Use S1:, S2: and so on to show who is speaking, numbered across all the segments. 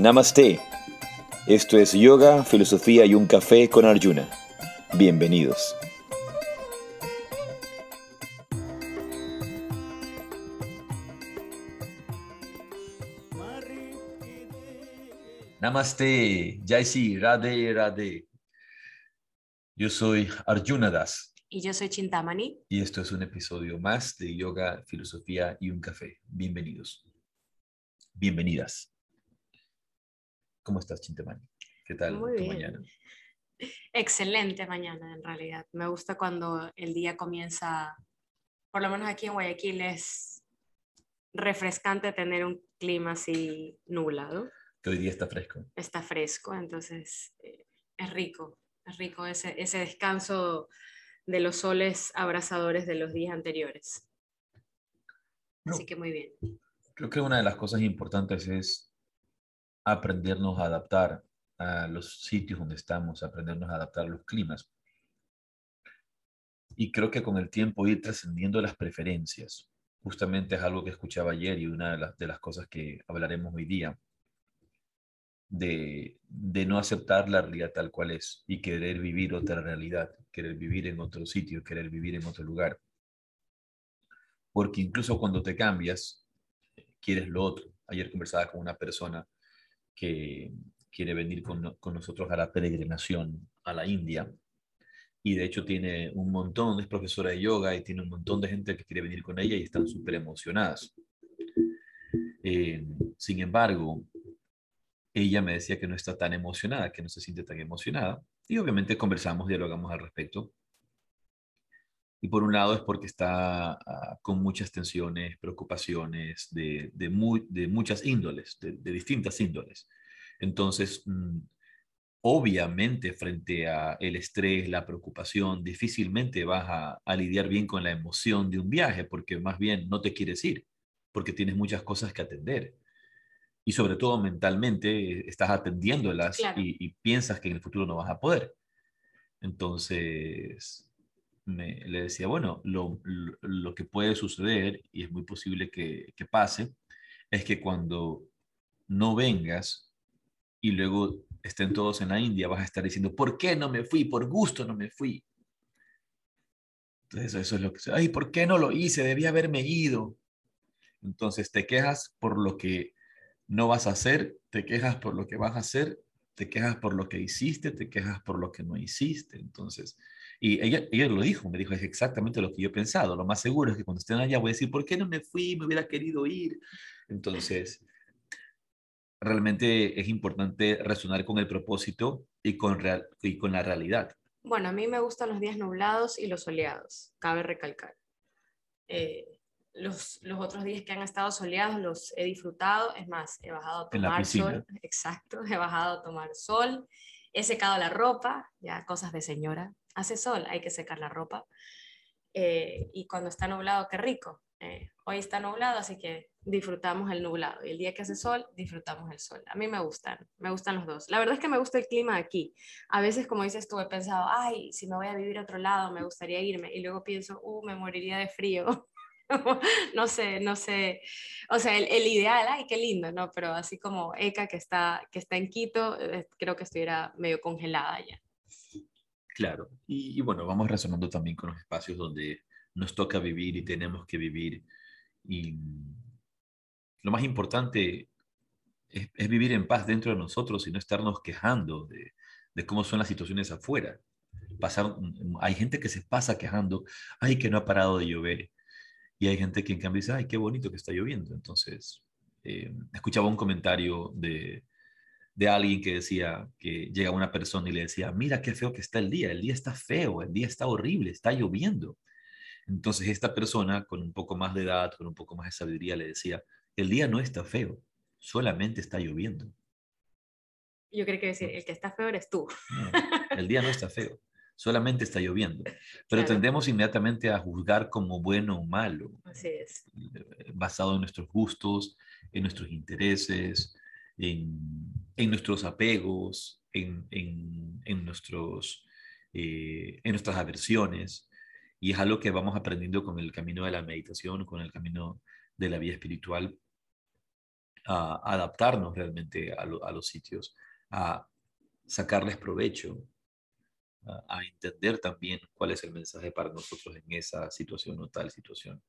S1: Namaste. Esto es Yoga, Filosofía y un Café con Arjuna. Bienvenidos. Namaste, Jaisi, Radhe, Radhe. Yo soy Arjuna Das.
S2: Y yo soy Chintamani.
S1: Y esto es un episodio más de Yoga, Filosofía y un Café. Bienvenidos. Bienvenidas. ¿Cómo estás, Chintamani? ¿Qué tal
S2: Muy
S1: tu
S2: bien.
S1: mañana?
S2: Excelente mañana, en realidad. Me gusta cuando el día comienza, por lo menos aquí en Guayaquil, es refrescante tener un clima así nublado.
S1: Que hoy día está fresco.
S2: Está fresco, entonces eh, es rico. Es rico ese, ese descanso de los soles abrasadores de los días anteriores.
S1: No.
S2: Así que muy bien.
S1: Creo que una de las cosas importantes es aprendernos a adaptar a los sitios donde estamos, aprendernos a adaptar a los climas. Y creo que con el tiempo ir trascendiendo las preferencias. Justamente es algo que escuchaba ayer y una de las, de las cosas que hablaremos hoy día, de, de no aceptar la realidad tal cual es y querer vivir otra realidad, querer vivir en otro sitio, querer vivir en otro lugar. Porque incluso cuando te cambias, quieres lo otro. Ayer conversaba con una persona que quiere venir con, con nosotros a la peregrinación a la India y de hecho tiene un montón, es profesora de yoga y tiene un montón de gente que quiere venir con ella y están súper emocionadas. Eh, sin embargo, ella me decía que no está tan emocionada, que no se siente tan emocionada y obviamente conversamos, dialogamos al respecto. Y por un lado es porque está ah, con muchas tensiones, preocupaciones de, de, muy- de muchas índoles, de, de distintas índoles. Entonces, mm, obviamente frente a el estrés, la preocupación, difícilmente vas a, a lidiar bien con la emoción de un viaje, porque más bien no te quieres ir, porque tienes muchas cosas que atender. Y sobre todo mentalmente estás atendiéndolas
S2: Claro.
S1: y, y piensas que en el futuro no vas a poder. Entonces, me, le decía, bueno, lo, lo, que puede suceder, y es muy posible que, que pase, es que cuando no vengas y luego estén todos en la India, vas a estar diciendo, ¿por qué no me fui? Por gusto no me fui. Entonces, eso es lo que... Ay, ¿por qué no lo hice? Debía haberme ido. Entonces, te quejas por lo que no vas a hacer, te quejas por lo que vas a hacer, te quejas por lo que hiciste, te quejas por lo que no hiciste. Entonces, y ella, ella lo dijo, me dijo, es exactamente lo que yo he pensado. Lo más seguro es que cuando estén allá voy a decir, ¿por qué no me fui? Me hubiera querido ir. Entonces, realmente es importante resonar con el propósito y con, real, y con la realidad.
S2: Bueno, a mí me gustan los días nublados y los soleados, cabe recalcar. Eh, los, los otros días que han estado soleados los he disfrutado, es más, he bajado a tomar sol, exacto, he bajado a tomar sol, he secado la ropa, ya cosas de señora, hace sol, hay que secar la ropa. Eh, y cuando está nublado, qué rico. Eh, hoy está nublado, así que disfrutamos el nublado. Y el día que hace sol, disfrutamos el sol. A mí me gustan, me gustan los dos. La verdad es que me gusta el clima aquí. A veces, como dices tú, he pensado, ay, si me voy a vivir a otro lado, me gustaría irme. Y luego pienso, uh, me moriría de frío. no sé, no sé. O sea, el, el, ideal, ay, qué lindo, ¿no? Pero así como Eka, que está, que está en Quito, eh, creo que estuviera medio congelada ya.
S1: Claro. Y, bueno, vamos resonando también con los espacios donde nos toca vivir y tenemos que vivir. Y lo más importante es, vivir en paz dentro de nosotros y no estarnos quejando de, cómo son las situaciones afuera. Pasar, hay gente que se pasa quejando, ay, que no ha parado de llover. Y hay gente que en cambio dice, ay, qué bonito que está lloviendo. Entonces, eh, escuchaba un comentario de, de alguien que decía que llega una persona y le decía, mira qué feo que está el día, el día está feo, el día está horrible, está lloviendo. Entonces esta persona con un poco más de edad, con un poco más de sabiduría, le decía, el día no está feo, solamente está lloviendo.
S2: Yo creo que decir, el que está feo eres tú.
S1: No, el día no está feo, solamente está lloviendo. Pero claro. tendemos inmediatamente a juzgar como bueno o malo.
S2: Así es.
S1: Basado en nuestros gustos, en nuestros intereses, en, en nuestros apegos, en, en, en nuestros, eh, en nuestras aversiones. Y es algo que vamos aprendiendo con el camino de la meditación, con el camino de la vida espiritual. a adaptarnos realmente a, los sitios, a sacarles provecho, a, entender también cuál es el mensaje para nosotros en esa situación o tal situación.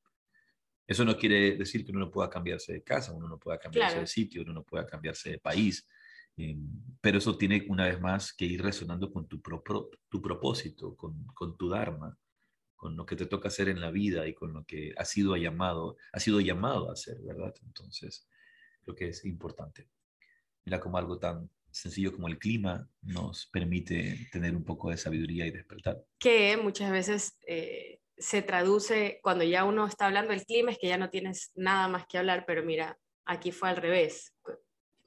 S1: Eso no quiere decir que uno no pueda cambiarse de casa, uno no pueda cambiarse de sitio, uno no pueda cambiarse de país, eh, pero eso tiene una vez más que ir resonando con tu, tu propósito, con, con tu Dharma, con lo que te toca hacer en la vida y con lo que ha sido llamado, ha sido llamado a hacer, ¿verdad? Entonces, creo que es importante. Mira como algo tan sencillo como el clima nos permite tener un poco de sabiduría y despertar.
S2: Que muchas veces eh, se traduce, cuando ya uno está hablando del clima, es que ya no tienes nada más que hablar, pero mira, aquí fue al revés.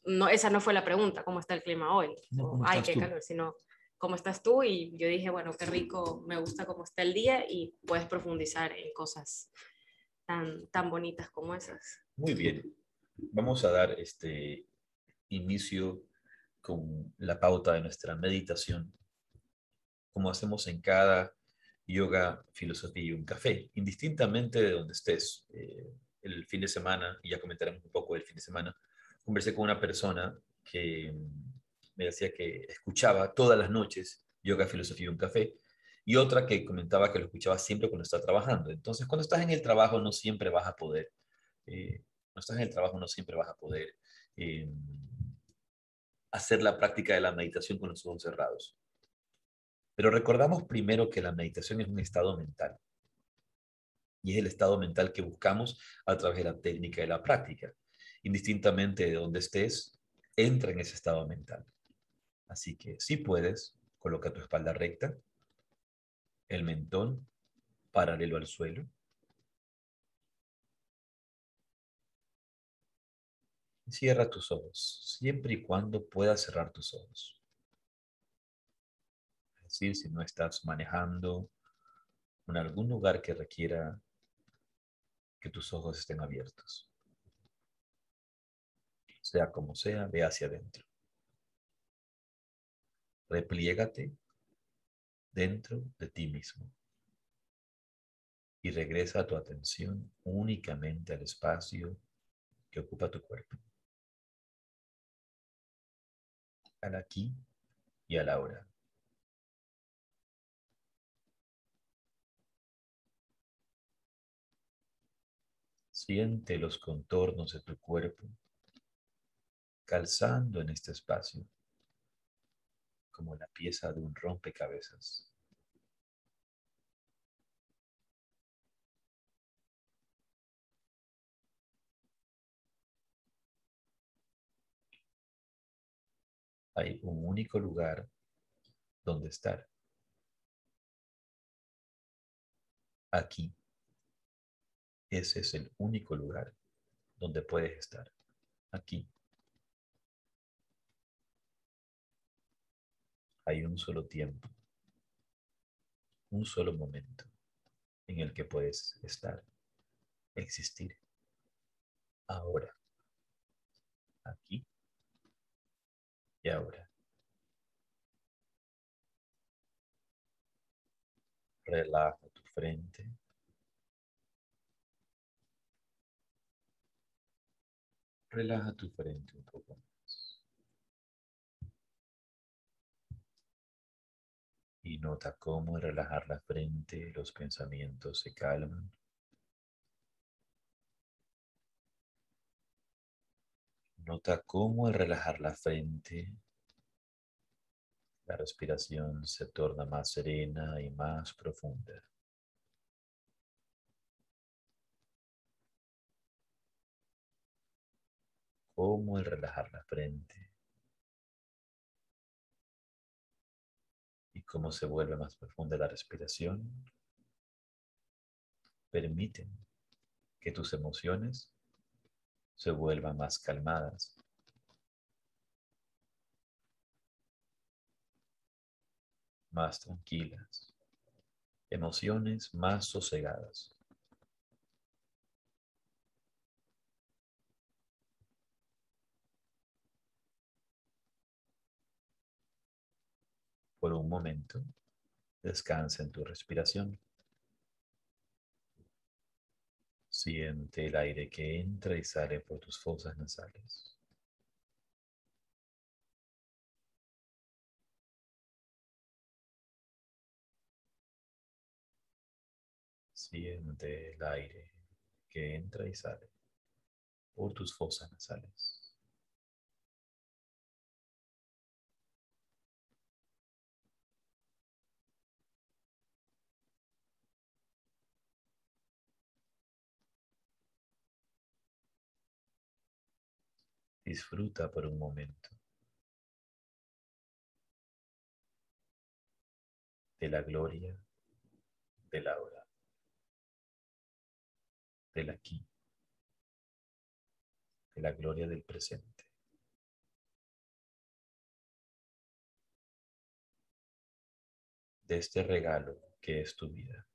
S2: No, esa no fue la pregunta, ¿cómo está el clima hoy? No, Ay, qué calor, sino ¿cómo estás tú? Y yo dije, bueno, qué rico, me gusta cómo está el día y puedes profundizar en cosas tan, tan bonitas como esas.
S1: Muy bien. Vamos a dar este inicio con la pauta de nuestra meditación, como hacemos en cada yoga, filosofía y un café, indistintamente de donde estés. Eh, el fin de semana, y ya comentaremos un poco del fin de semana, conversé con una persona que me decía que escuchaba todas las noches yoga, filosofía y un café, y otra que comentaba que lo escuchaba siempre cuando está trabajando. Entonces, cuando estás en el trabajo no siempre vas a poder, eh, cuando estás en el trabajo no siempre vas a poder eh, hacer la práctica de la meditación con los ojos cerrados. Pero recordamos primero que la meditación es un estado mental. Y es el estado mental que buscamos a través de la técnica y la práctica. Indistintamente de donde estés, entra en ese estado mental. Así que si puedes, coloca tu espalda recta, el mentón paralelo al suelo. Cierra tus ojos, siempre y cuando puedas cerrar tus ojos. Decir, si no estás manejando en algún lugar que requiera que tus ojos estén abiertos. Sea como sea, ve hacia adentro. Repliégate dentro de ti mismo y regresa tu atención únicamente al espacio que ocupa tu cuerpo. Al aquí y al ahora. Siente los contornos de tu cuerpo calzando en este espacio como la pieza de un rompecabezas. Hay un único lugar donde estar. Aquí. Ese es el único lugar donde puedes estar. Aquí. hay un solo tiempo, un solo momento en el que puedes estar, existir, ahora, aquí y ahora. Relaja tu frente. Relaja tu frente un poco y nota cómo al relajar la frente los pensamientos se calman. Nota cómo al relajar la frente la respiración se torna más serena y más profunda. Cómo al relajar la frente cómo se vuelve más profunda la respiración, permiten que tus emociones se vuelvan más calmadas. más tranquilas, emociones más sosegadas. Por un momento, descansa en tu respiración. Siente el aire que entra y sale por tus fosas nasales. Siente el aire que entra y sale por tus fosas nasales. Disfruta por un momento de la gloria del ahora, del aquí, de la gloria del presente. de este regalo que es tu vida.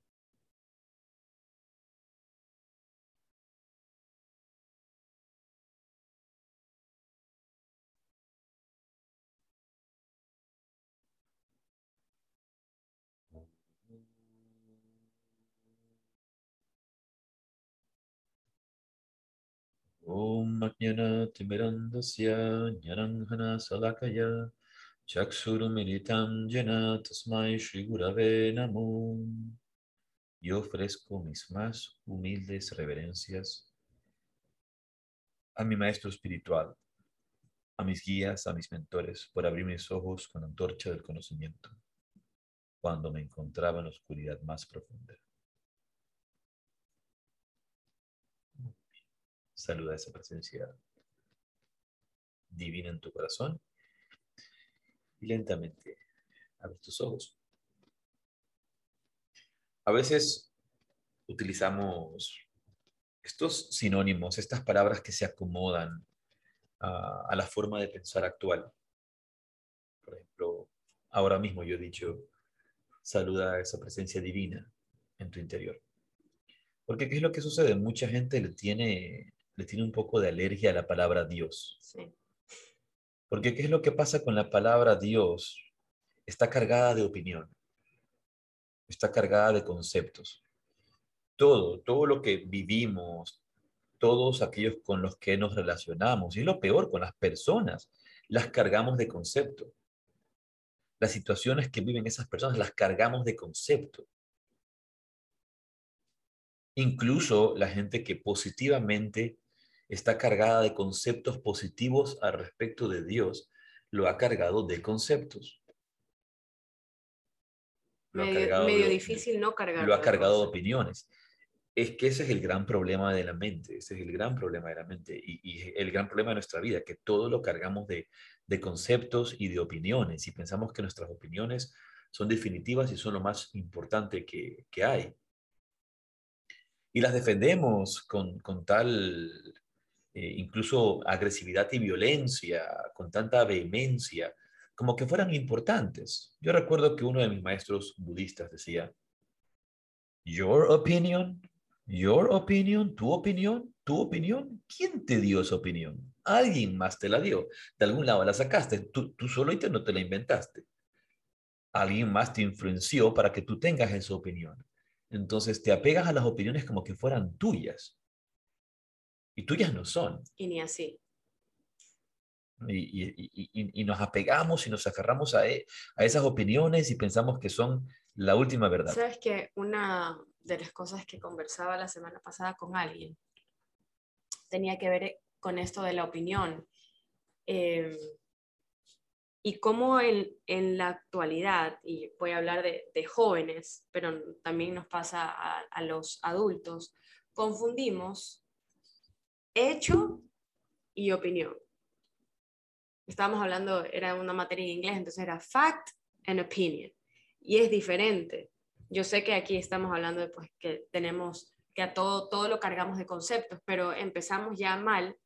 S1: Salakaya. Yo ofrezco mis más humildes reverencias a mi maestro espiritual, a mis guías, a mis mentores, por abrir mis ojos con la antorcha del conocimiento, cuando me encontraba en la oscuridad más profunda. Saluda esa presencia divina en tu corazón y lentamente abre tus ojos. A veces utilizamos estos sinónimos, estas palabras que se acomodan a, a la forma de pensar actual. Por ejemplo, ahora mismo yo he dicho, saluda a esa presencia divina en tu interior. Porque ¿qué es lo que sucede? Mucha gente le tiene le tiene un poco de alergia a la palabra Dios. Sí. Porque ¿qué es lo que pasa con la palabra Dios? Está cargada de opinión, está cargada de conceptos. Todo, todo lo que vivimos, todos aquellos con los que nos relacionamos, y lo peor, con las personas, las cargamos de concepto. Las situaciones que viven esas personas las cargamos de concepto. Incluso la gente que positivamente está cargada de conceptos positivos al respecto de Dios, lo ha cargado de conceptos.
S2: medio, difícil no cargar.
S1: Lo ha cargado de opiniones. Es que ese es el gran problema de la mente, ese es el gran problema de la mente y, el gran problema de nuestra vida, que todo lo cargamos de, conceptos y de opiniones y pensamos que nuestras opiniones son definitivas y son lo más importante que, hay. Y las defendemos con, con tal eh, incluso agresividad y violencia, con tanta vehemencia, como que fueran importantes. Yo recuerdo que uno de mis maestros budistas decía, Your opinion, your opinion, tu opinión, tu opinión, ¿quién te dio esa opinión? Alguien más te la dio. De algún lado la sacaste, tú, tú solo no te la inventaste. Alguien más te influenció para que tú tengas esa opinión. Entonces te apegas a las opiniones como que fueran tuyas y tuyas no son.
S2: Y ni así.
S1: Y, nos apegamos y nos aferramos a, e, a, esas opiniones y pensamos que son la última verdad.
S2: Sabes que una de las cosas que conversaba la semana pasada con alguien tenía que ver con esto de la opinión. Em, y cómo en, en, la actualidad, y voy a hablar de, de jóvenes, pero también nos pasa a, a los adultos, confundimos hecho y opinión. Estábamos hablando, era una materia en inglés, entonces era fact and opinion. Y es diferente. Yo sé que aquí estamos hablando de pues, que tenemos, que a todo, todo lo cargamos de conceptos, pero empezamos ya mal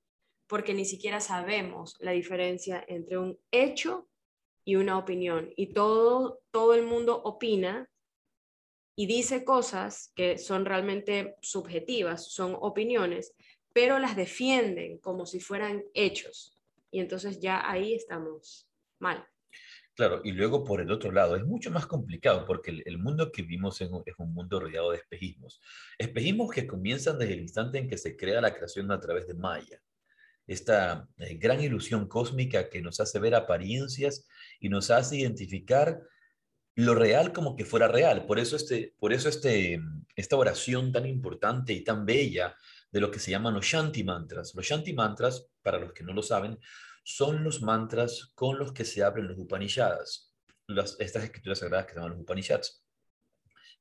S2: porque ni siquiera sabemos la diferencia entre un hecho y una opinión. Y todo, todo el mundo opina y dice cosas que son realmente subjetivas, son opiniones, pero las defienden como si fueran hechos. Y entonces ya ahí estamos mal.
S1: Claro, y luego por el otro lado, es mucho más complicado porque el, mundo que vivimos es un, mundo rodeado de espejismos. Espejismos que comienzan desde el instante en que se crea la creación a través de Maya. Esta eh, gran ilusión cósmica que nos hace ver apariencias y nos hace identificar lo real como que fuera real. Por eso, este, por eso este, esta oración tan importante y tan bella de lo que se llaman los Shanti mantras. Los Shanti mantras, para los que no lo saben, son los mantras con los que se abren los Upanishads, las, estas escrituras sagradas que se llaman los Upanishads.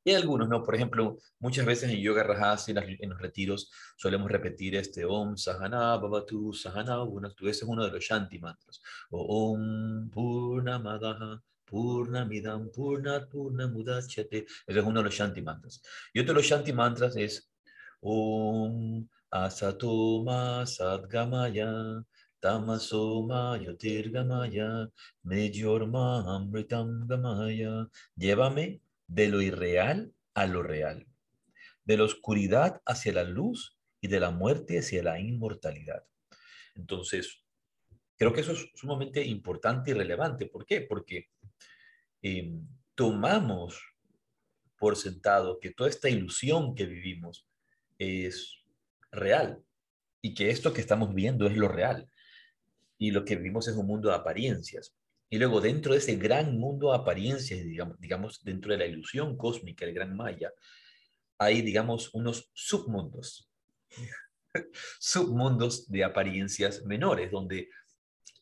S1: Y hay algunos, ¿no? Por ejemplo, muchas veces en Yoga Rajasi, en, los retiros, solemos repetir este Om Sahana Bhavatu Sahana Bhunaktu. Ese es uno de los Shanti mantras. O Om Purnamadaha Purnamidam Purnat Purnamudachate. Ese es uno de los Shanti mantras. Y otro de los Shanti mantras es Om Asatoma Sadgamaya Tamasoma Yotirgamaya, Meyorma Amritam Gamaya. Llévame de lo irreal a lo real, de la oscuridad hacia la luz y de la muerte hacia la inmortalidad. Entonces, creo que eso es sumamente importante y relevante. ¿Por qué? Porque em, tomamos por sentado que toda esta ilusión que vivimos es real y que esto que estamos viendo es lo real y lo que vivimos es un mundo de apariencias. Y luego dentro de ese gran mundo de apariencias, digamos, digamos dentro de la ilusión cósmica, el gran Maya, hay, digamos, unos submundos, submundos de apariencias menores, donde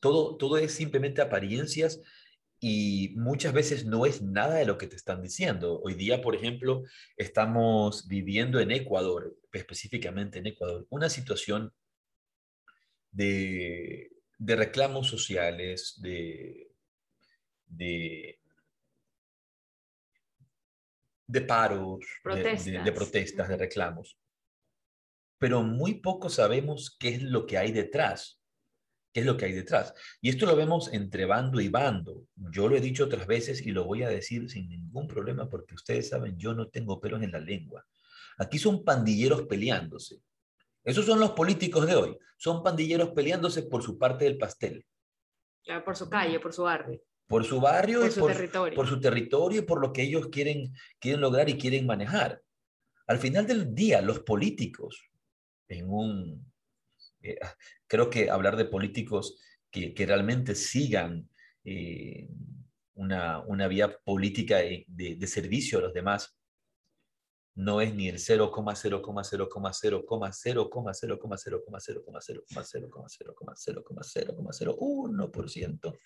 S1: todo, todo es simplemente apariencias y muchas veces no es nada de lo que te están diciendo. Hoy día, por ejemplo, estamos viviendo en Ecuador, específicamente en Ecuador, una situación de de reclamos sociales, de, de, de paros, De, protestas, de reclamos. Pero muy poco sabemos qué es lo que hay detrás. ¿Qué es lo que hay detrás? Y esto lo vemos entre bando y bando. Yo lo he dicho otras veces y lo voy a decir sin ningún problema porque ustedes saben, yo no tengo pelos en la lengua. Aquí son pandilleros peleándose. Esos son los políticos de hoy. Son pandilleros peleándose por su parte del pastel.
S2: Por su calle, por su barrio.
S1: Por su barrio por y su por, territorio. por su territorio y por lo que ellos quieren, quieren lograr y quieren manejar. Al final del día, los políticos, en un... Eh, creo que hablar de políticos que, que realmente sigan eh, una, una, vía política de, de servicio a los demás, no es ni el 0,0,0,0,0,0,0,0,0,0,0,0,0,0,0,0,0,0,0,0,0,0,1%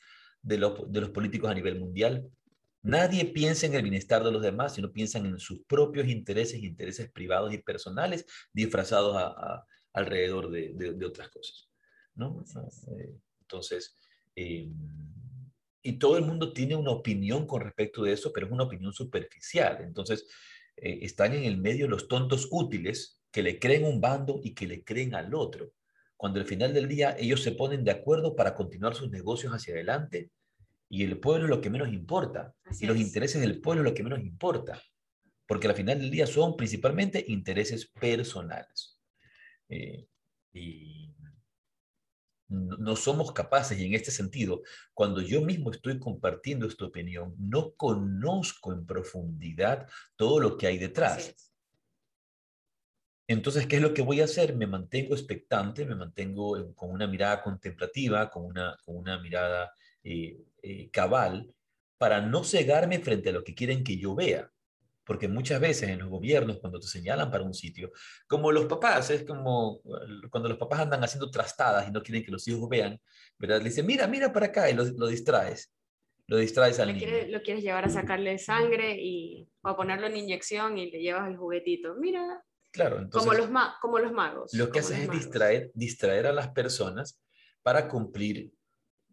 S1: de los, de los políticos a nivel mundial. Nadie piensa en el bienestar de los demás, sino piensan en sus propios intereses, intereses privados y personales, disfrazados alrededor de, otras cosas. ¿no? Entonces, y todo el mundo tiene una opinión con respecto de eso, pero es una opinión superficial. Entonces, eh, están en el medio los tontos útiles que le creen un bando y que le creen al otro, cuando al final del día ellos se ponen de acuerdo para continuar sus negocios hacia adelante y el pueblo es lo que menos importa y los intereses del pueblo es lo que menos importa, porque al final del día son principalmente intereses personales. Eh, y no somos capaces, y en este sentido, cuando yo mismo estoy compartiendo esta opinión, no conozco en profundidad todo lo que hay detrás. Entonces, ¿qué es lo que voy a hacer? Me mantengo expectante, me mantengo con una mirada contemplativa, con una, con una mirada eh, eh, cabal, para no cegarme frente a lo que quieren que yo vea porque muchas veces en los gobiernos, cuando te señalan para un sitio, como los papás, es como cuando los papás andan haciendo trastadas y no quieren que los hijos vean, ¿verdad? Le dicen, mira, mira para acá y lo, distraes. Lo distraes al niño.
S2: lo quieres llevar a sacarle sangre y, o a ponerlo en inyección y le llevas el juguetito. Mira.
S1: Claro,
S2: entonces, como, los como los magos.
S1: Lo que haces es distraer, distraer a las personas para cumplir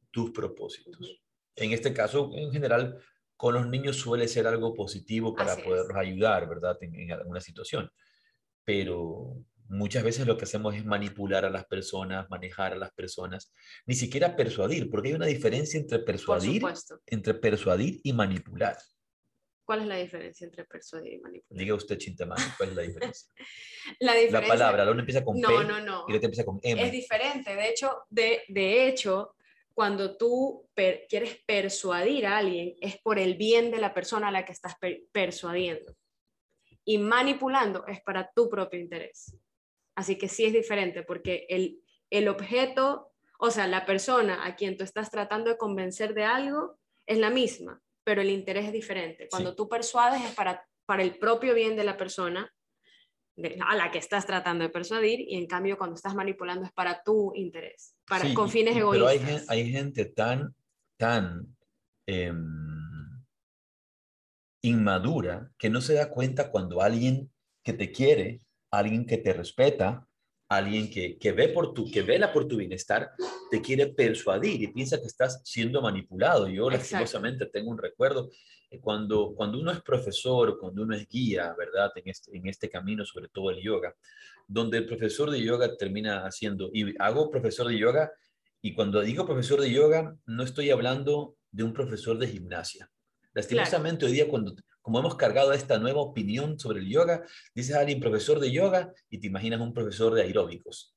S1: tus propósitos. En este caso, en general, con los niños suele ser algo positivo para poderlos ayudar, ¿verdad? En, alguna situación. Pero muchas veces lo que hacemos es manipular a las personas, manejar a las personas, ni siquiera persuadir, porque hay una diferencia entre persuadir, entre persuadir y manipular.
S2: ¿Cuál es la diferencia entre persuadir y manipular?
S1: Diga usted, Chintamán, ¿cuál es la diferencia?
S2: la, diferencia...
S1: la palabra, la una empieza con
S2: no,
S1: P
S2: no, no.
S1: y la otra empieza con M.
S2: Es diferente, de hecho, de, de hecho cuando tú quieres persuadir a alguien, es por el bien de la persona a la que estás persuadiendo. Y manipulando es para tu propio interés. Así que sí es diferente porque el, el objeto, o sea, la persona a quien tú estás tratando de convencer de algo es la misma, pero el interés es diferente. Cuando tú persuades es para, para el propio bien de la persona a la que estás tratando de persuadir y en cambio cuando estás manipulando es para tu interés, para, con fines egoístas.
S1: Pero hay, hay, gente tan, tan em, inmadura que no se da cuenta cuando alguien que te quiere, alguien que te respeta, alguien que, que, ve por tu, que vela por tu bienestar, te quiere persuadir y piensa que estás siendo manipulado. Yo lastimosamente tengo un recuerdo cuando, cuando uno es profesor, cuando uno es guía, ¿verdad? En este, en este camino, sobre todo el yoga, donde el profesor de yoga termina haciendo, y hago profesor de yoga, y cuando digo profesor de yoga, no estoy hablando de un profesor de gimnasia. Lastimosamente hoy día, cuando, como hemos cargado esta nueva opinión sobre el yoga, dices a alguien profesor de yoga y te imaginas un profesor de aeróbicos.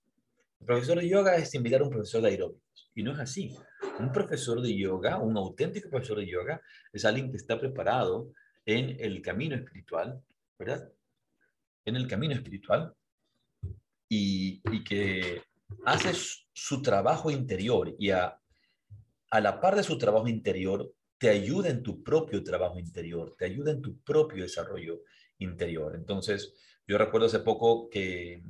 S1: El profesor de yoga es similar a un profesor de aeróbicos. Y no es así. Un profesor de yoga, un auténtico profesor de yoga, es alguien que está preparado en el camino espiritual, ¿verdad? En el camino espiritual y, que hace su trabajo interior y a, a la par de su trabajo interior te ayuda en tu propio trabajo interior, te ayuda en tu propio desarrollo interior. Entonces, yo recuerdo hace poco que,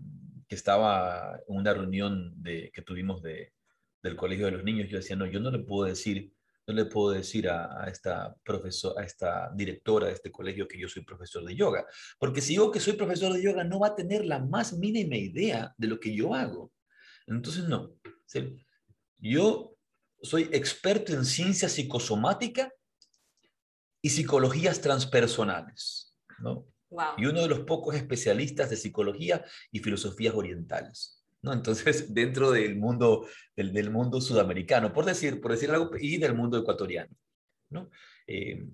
S1: estaba en una reunión de, que tuvimos de, del colegio de los niños, yo decía, no, yo no le puedo decir, no le puedo decir a, esta profesor, a esta directora de este colegio que yo soy profesor de yoga, porque si digo que soy profesor de yoga no va a tener la más mínima idea de lo que yo hago. Entonces, no. Yo soy experto en ciencia psicosomática y psicologías transpersonales, ¿no? Y uno de los pocos especialistas de psicología y filosofías orientales. Entonces, dentro del mundo, del, mundo sudamericano, por decir, por decir algo, y del mundo ecuatoriano, ¿no? Eh,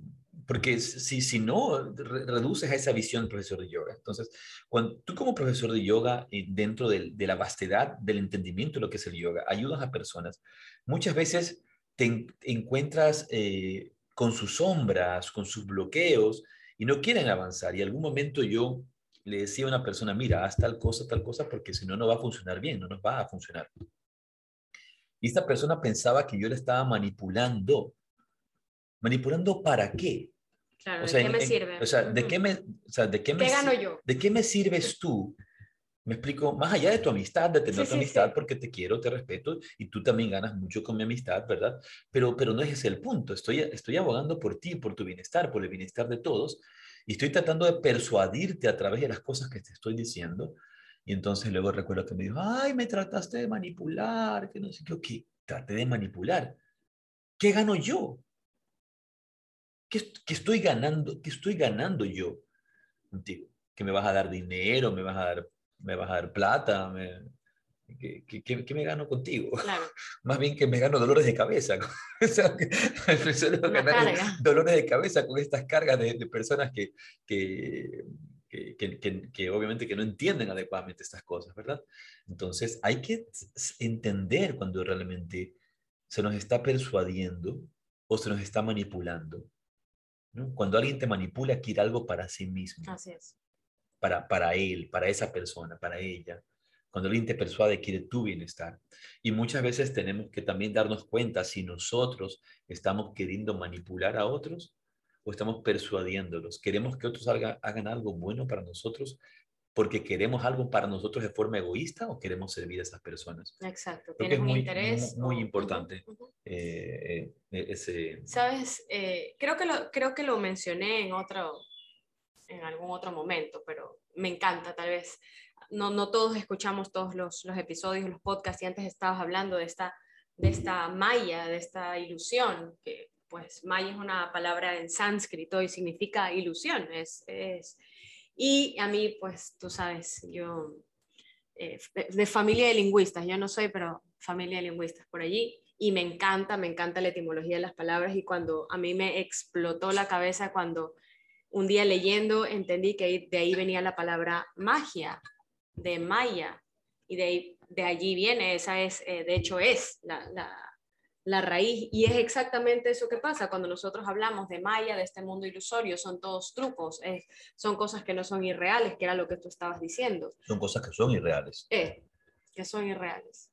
S1: porque si, si no, reduces a esa visión profesor de yoga. Entonces, cuando tú como profesor de yoga, eh, dentro de la vastedad del entendimiento de lo que es el yoga, ayudas a personas, muchas veces te encuentras eh, con sus sombras, con sus bloqueos, y no quieren avanzar. Y algún momento yo le decía a una persona, mira, haz tal cosa, tal cosa, porque si no, no va a funcionar bien, no nos va a funcionar. Y esta persona pensaba que yo le estaba manipulando. ¿Manipulando para qué?
S2: Claro, ¿de qué me sirve?
S1: O sea, ¿de qué me, o sea, ¿de qué, me,
S2: gano yo?
S1: ¿De qué me sirves tú? Me explico, más allá de tu amistad, de tener tu amistad, porque te quiero, te respeto, y tú también ganas mucho con mi amistad, ¿verdad? Pero, pero no es ese el punto. Estoy, estoy abogando por ti, por tu bienestar, por el bienestar de todos, y estoy tratando de persuadirte a través de las cosas que te estoy diciendo. Y entonces luego recuerdo que me dijo, ay, me trataste de manipular, que no sé qué, ¿qué? Traté de manipular. ¿Qué gano yo? ¿Qué, ¿Qué, estoy ganando? ¿Qué estoy ganando yo contigo? ¿Que me vas a dar dinero? ¿Me vas a dar, me vas a dar plata? ¿Me, ¿Qué, me gano contigo? Más bien que me gano dolores de cabeza. dolores de cabeza con estas cargas de, personas que, que, que, obviamente que no entienden adecuadamente estas cosas, ¿verdad? Entonces hay que entender cuando realmente se nos está persuadiendo o se nos está manipulando. Cuando alguien te manipula, quiere algo para sí mismo.
S2: Así es.
S1: Para, para él, para esa persona, para ella. Cuando alguien te persuade, quiere tu bienestar. Y muchas veces tenemos que también darnos cuenta si nosotros estamos queriendo manipular a otros o estamos persuadiéndolos. ¿Queremos que otros hagan algo bueno para nosotros porque queremos algo para nosotros de forma egoísta o queremos servir a esas personas?
S2: Exacto, tienes un interés.
S1: Muy, importante eh, eh, ese...
S2: Sabes, eh, creo, que lo, creo que lo mencioné en, otro, en algún otro momento, pero me encanta tal vez no, no todos escuchamos todos los, los, episodios, los podcasts, y antes estabas hablando de esta, de esta maya, de esta ilusión, que pues maya es una palabra en sánscrito y significa ilusión. Es, es, y a mí, pues tú sabes, yo, eh, de, familia de lingüistas, yo no soy, pero familia de lingüistas por allí, y me encanta, me encanta la etimología de las palabras, y cuando a mí me explotó la cabeza cuando un día leyendo entendí que de ahí venía la palabra magia, de Maya y de, de allí viene, esa es, eh, de hecho es la, la raíz. Y es exactamente eso que pasa cuando nosotros hablamos de Maya, de este mundo ilusorio, son todos trucos, son cosas que no son irreales, que era lo que tú estabas diciendo.
S1: Son cosas que son irreales.
S2: Eh, que son irreales,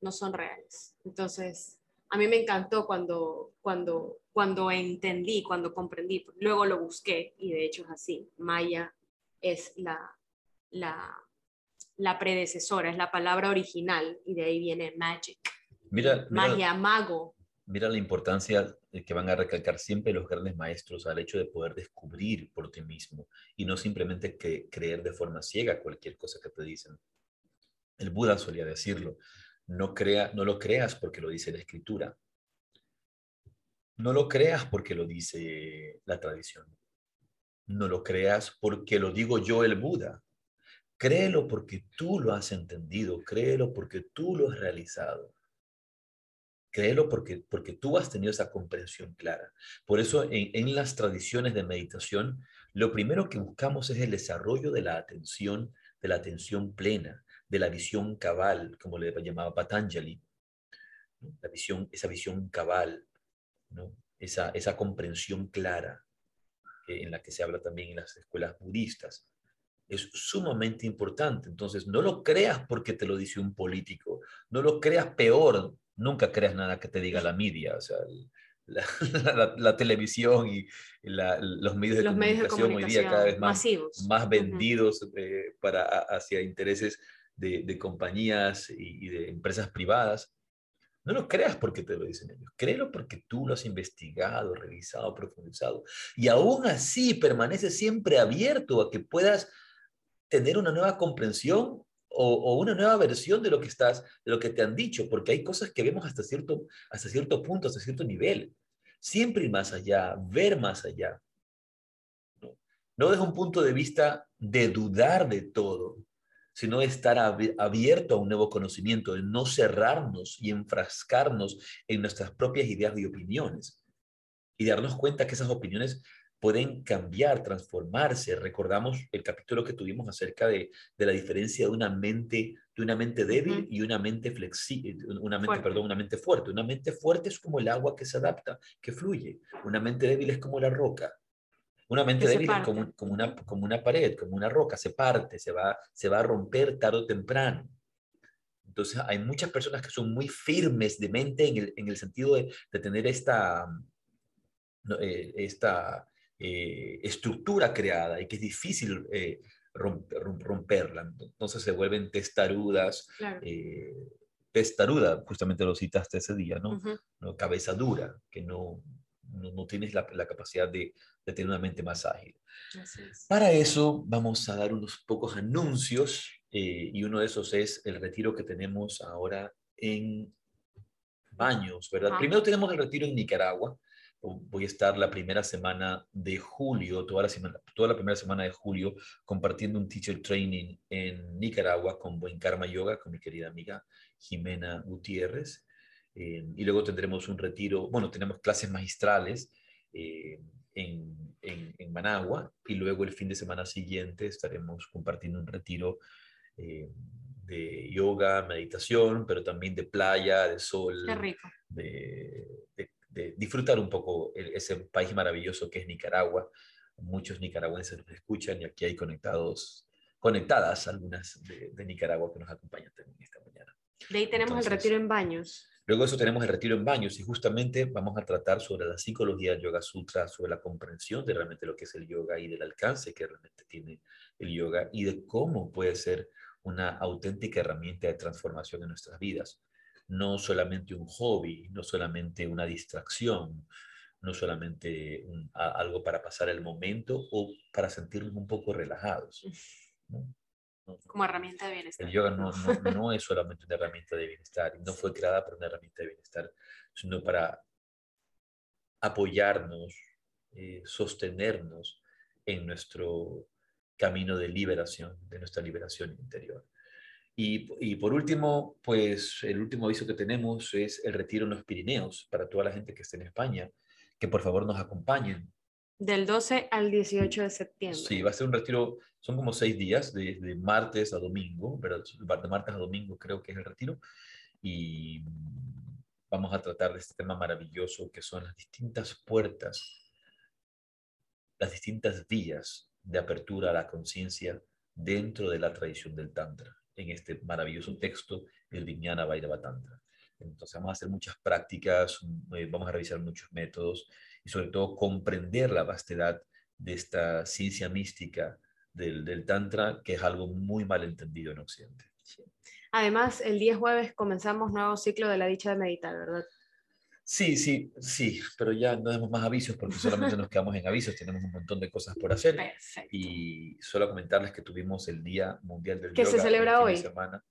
S2: no son reales. Entonces, a mí me encantó cuando, cuando, cuando entendí, cuando comprendí, luego lo busqué y de hecho es así. Maya es la, la, la predecesora, es la palabra original y de ahí viene magic.
S1: Mira,
S2: magia, mago.
S1: Mira la importancia que van a recalcar siempre los grandes maestros al hecho de poder descubrir por ti mismo y no simplemente que creer de forma ciega cualquier cosa que te dicen. El Buda solía decirlo, no, crea, no lo creas porque lo dice la escritura. No lo creas porque lo dice la tradición. No lo creas porque lo digo yo el Buda. Créelo porque tú lo has entendido, créelo porque tú lo has realizado. Créelo porque, porque tú has tenido esa comprensión clara. Por eso en, en las tradiciones de meditación, lo primero que buscamos es el desarrollo de la atención, de la atención plena, de la visión cabal, como le llamaba Patanjali. La visión, esa visión cabal, ¿no? esa, esa comprensión clara en la que se habla también en las escuelas budistas es sumamente importante. Entonces, no lo creas porque te lo dice un político, no lo creas peor nunca creas nada que te diga la media, o sea, la, televisión y los medios de, comunicación, hoy día cada vez más, más vendidos eh, para, hacia intereses de, compañías y, de empresas privadas. No lo creas porque te lo dicen ellos, créelo porque tú lo has investigado, revisado, profundizado. Y aún así permanece siempre abierto a que puedas tener una nueva comprensión o, una nueva versión de lo que estás, de lo que te han dicho, porque hay cosas que vemos hasta cierto, hasta cierto punto, hasta cierto nivel. Siempre ir más allá, ver más allá. No, no desde un punto de vista de dudar de todo, sino estar abierto a un nuevo conocimiento, de no cerrarnos y enfrascarnos en nuestras propias ideas y opiniones. Y darnos cuenta que esas opiniones pueden cambiar, transformarse. Recordamos el capítulo que tuvimos acerca de, la diferencia de una mente, de una mente débil y una mente flexible, una mente, perdón, una mente fuerte. Una mente fuerte es como el agua que se adapta, que fluye. Una mente débil es como la roca. Una mente débil es como, como, una, como una pared, como una roca, se parte, se va, se va a romper tarde o temprano. Entonces hay muchas personas que son muy firmes de mente en el, en el sentido de, de tener esta, eh, esta eh, estructura creada y que es difícil eh, romperla. Entonces se vuelven testarudas. Eh, testaruda, justamente lo citaste ese día, ¿no? Cabeza dura, que no, no, tienes la, la capacidad de, de, tener una mente más ágil. Para eso vamos a dar unos pocos anuncios y uno de esos es el retiro que tenemos ahora en Baños, ¿verdad? Primero tenemos el retiro en Nicaragua, voy a estar la primera semana de julio, toda la, semana, toda la primera semana de julio, compartiendo un teacher training en Nicaragua con Buen Karma Yoga, con mi querida amiga Jimena Gutiérrez. Eh, y luego tendremos un retiro, bueno, tenemos clases magistrales eh, en, en, Managua y luego el fin de semana siguiente estaremos compartiendo un retiro eh, de yoga, meditación, pero también de playa, de sol, de, de, disfrutar un poco ese país maravilloso que es Nicaragua. Muchos nicaragüenses nos escuchan y aquí hay conectados, conectadas algunas de, Nicaragua que nos acompañan también esta mañana.
S2: De ahí tenemos el retiro en baños.
S1: Luego de eso tenemos el retiro en baños y justamente vamos a tratar sobre la psicología del Yoga Sutra, sobre la comprensión de realmente lo que es el yoga y del alcance que realmente tiene el yoga y de cómo puede ser una auténtica herramienta de transformación en nuestras vidas no solamente un hobby, no solamente una distracción, no solamente algo para pasar el momento o para sentirnos un poco relajados.
S2: Como herramienta de bienestar.
S1: El yoga no, no, es solamente una herramienta de bienestar, no fue creada para una herramienta de bienestar, sino para apoyarnos, eh, sostenernos en nuestro camino de liberación, de nuestra liberación interior. Y, por último, pues el último aviso que tenemos es el retiro en los Pirineos para toda la gente que esté en España, que por favor nos acompañen.
S2: Del 12 al 18 de septiembre.
S1: Sí, va a ser un retiro, son como seis días, de, martes a domingo, ¿verdad? De martes a domingo creo que es el retiro. Y, vamos a tratar de este tema maravilloso que son las distintas puertas, las distintas vías de apertura a la conciencia dentro de la tradición del Tantra, en este maravilloso texto, el Vijnana Vairava Tantra. Entonces vamos a hacer muchas prácticas, eh, vamos a revisar muchos métodos y sobre todo comprender la vastedad de esta ciencia mística del, del Tantra, que es algo muy mal entendido en Occidente.
S2: Además, el día jueves comenzamos nuevo ciclo de la dicha de meditar, ¿verdad?
S1: Sí, sí, sí, pero ya no demos más avisos porque solamente nos quedamos en avisos, tenemos un montón de cosas por hacer.
S2: Perfecto.
S1: Y solo comentarles que tuvimos el Día Mundial del
S2: ¿Qué
S1: Yoga.
S2: se celebra hoy?
S1: semana.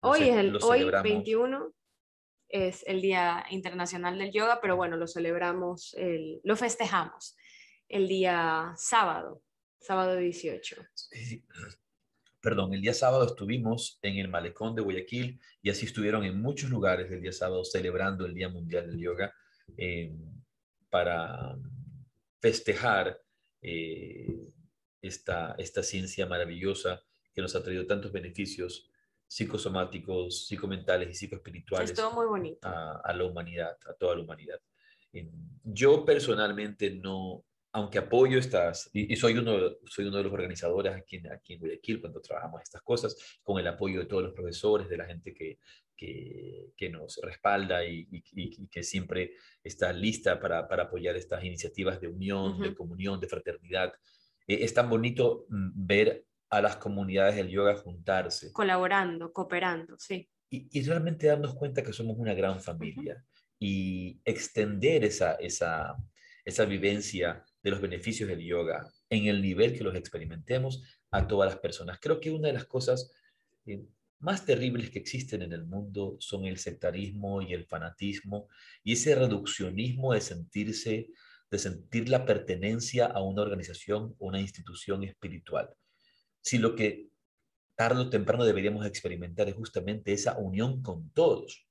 S2: Hoy es el hoy
S1: celebramos.
S2: 21 es el Día Internacional del Yoga, pero bueno, lo celebramos, el, lo festejamos el día sábado, sábado 18.
S1: Sí, Perdón, el día sábado estuvimos en el malecón de Guayaquil y así estuvieron en muchos lugares el día sábado celebrando el Día Mundial del Yoga eh, para festejar eh, esta, esta ciencia maravillosa que nos ha traído tantos beneficios psicosomáticos, psicomentales y psicoespirituales
S2: Estuvo muy bonito.
S1: a, a la humanidad, a toda la humanidad. Eh, Yo personalmente no, aunque apoyo estas, y, y soy, uno, soy uno de los organizadores aquí en, aquí en Guayaquil cuando trabajamos estas cosas, con el apoyo de todos los profesores, de la gente que, que, que nos respalda y, y- y- que siempre está lista para, para apoyar estas iniciativas de unión, de
S2: Ujú.
S1: comunión, de fraternidad. Eh, es tan bonito mm, ver a las comunidades del yoga juntarse
S2: Colaborando, cooperando, sí.
S1: y, y realmente darnos cuenta que somos una gran familia y extender esa, esa, esa vivencia de los beneficios del yoga en el nivel que los experimentemos a todas las personas. Creo que una de las cosas eh, más terribles que existen en el mundo son el sectarismo y el fanatismo y ese reduccionismo de sentirse, de sentir la pertenencia a una organización una institución espiritual. Si lo que tarde o temprano deberíamos experimentar es justamente esa unión con todos.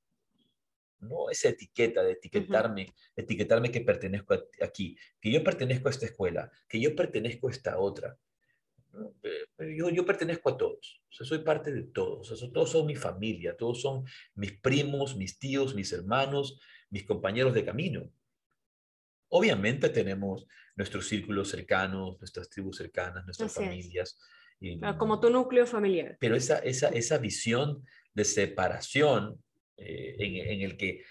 S1: No esa etiqueta de etiquetarme, etiquetarme que pertenezco a- aquí, que yo pertenezco a esta escuela, que yo pertenezco a esta otra. Yo, yo pertenezco a todos, o sea, soy parte de todos, o sea, todos son mi familia, todos son mis primos, mis tíos, mis hermanos, mis compañeros de camino. Obviamente tenemos nuestros círculos cercanos, nuestras tribus cercanas, nuestras
S2: Así
S1: familias. y-
S2: Pero como tu núcleo familiar.
S1: pero esa, esa, esa visión de separación eh, en, en el que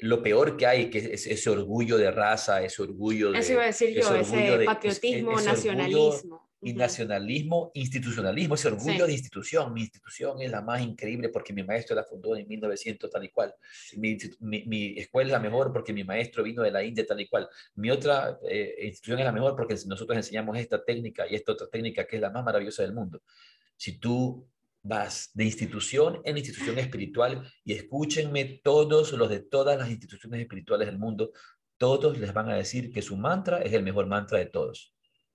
S1: lo peor que hay, que es ese orgullo de raza, ese orgullo de...
S2: Eso iba a decir yo,
S1: ese orgullo
S2: ese
S1: de-
S2: patriotismo,
S1: ese orgullo
S2: nacionalismo.
S1: y nacionalismo, institucionalismo, ese orgullo
S2: Sí.
S1: de institución. Mi institución es la más increíble porque mi maestro la fundó en 1900 tal y cual. Mi, mi- mi escuela es la mejor porque mi maestro vino de la India tal y cual. Mi otra eh, institución es la mejor porque nosotros enseñamos esta técnica y esta otra técnica que es la más maravillosa del mundo. Si tú vas de institución en institución espiritual y escúchenme todos los de todas las instituciones espirituales del mundo, todos les van a decir que su mantra es el mejor mantra de todos.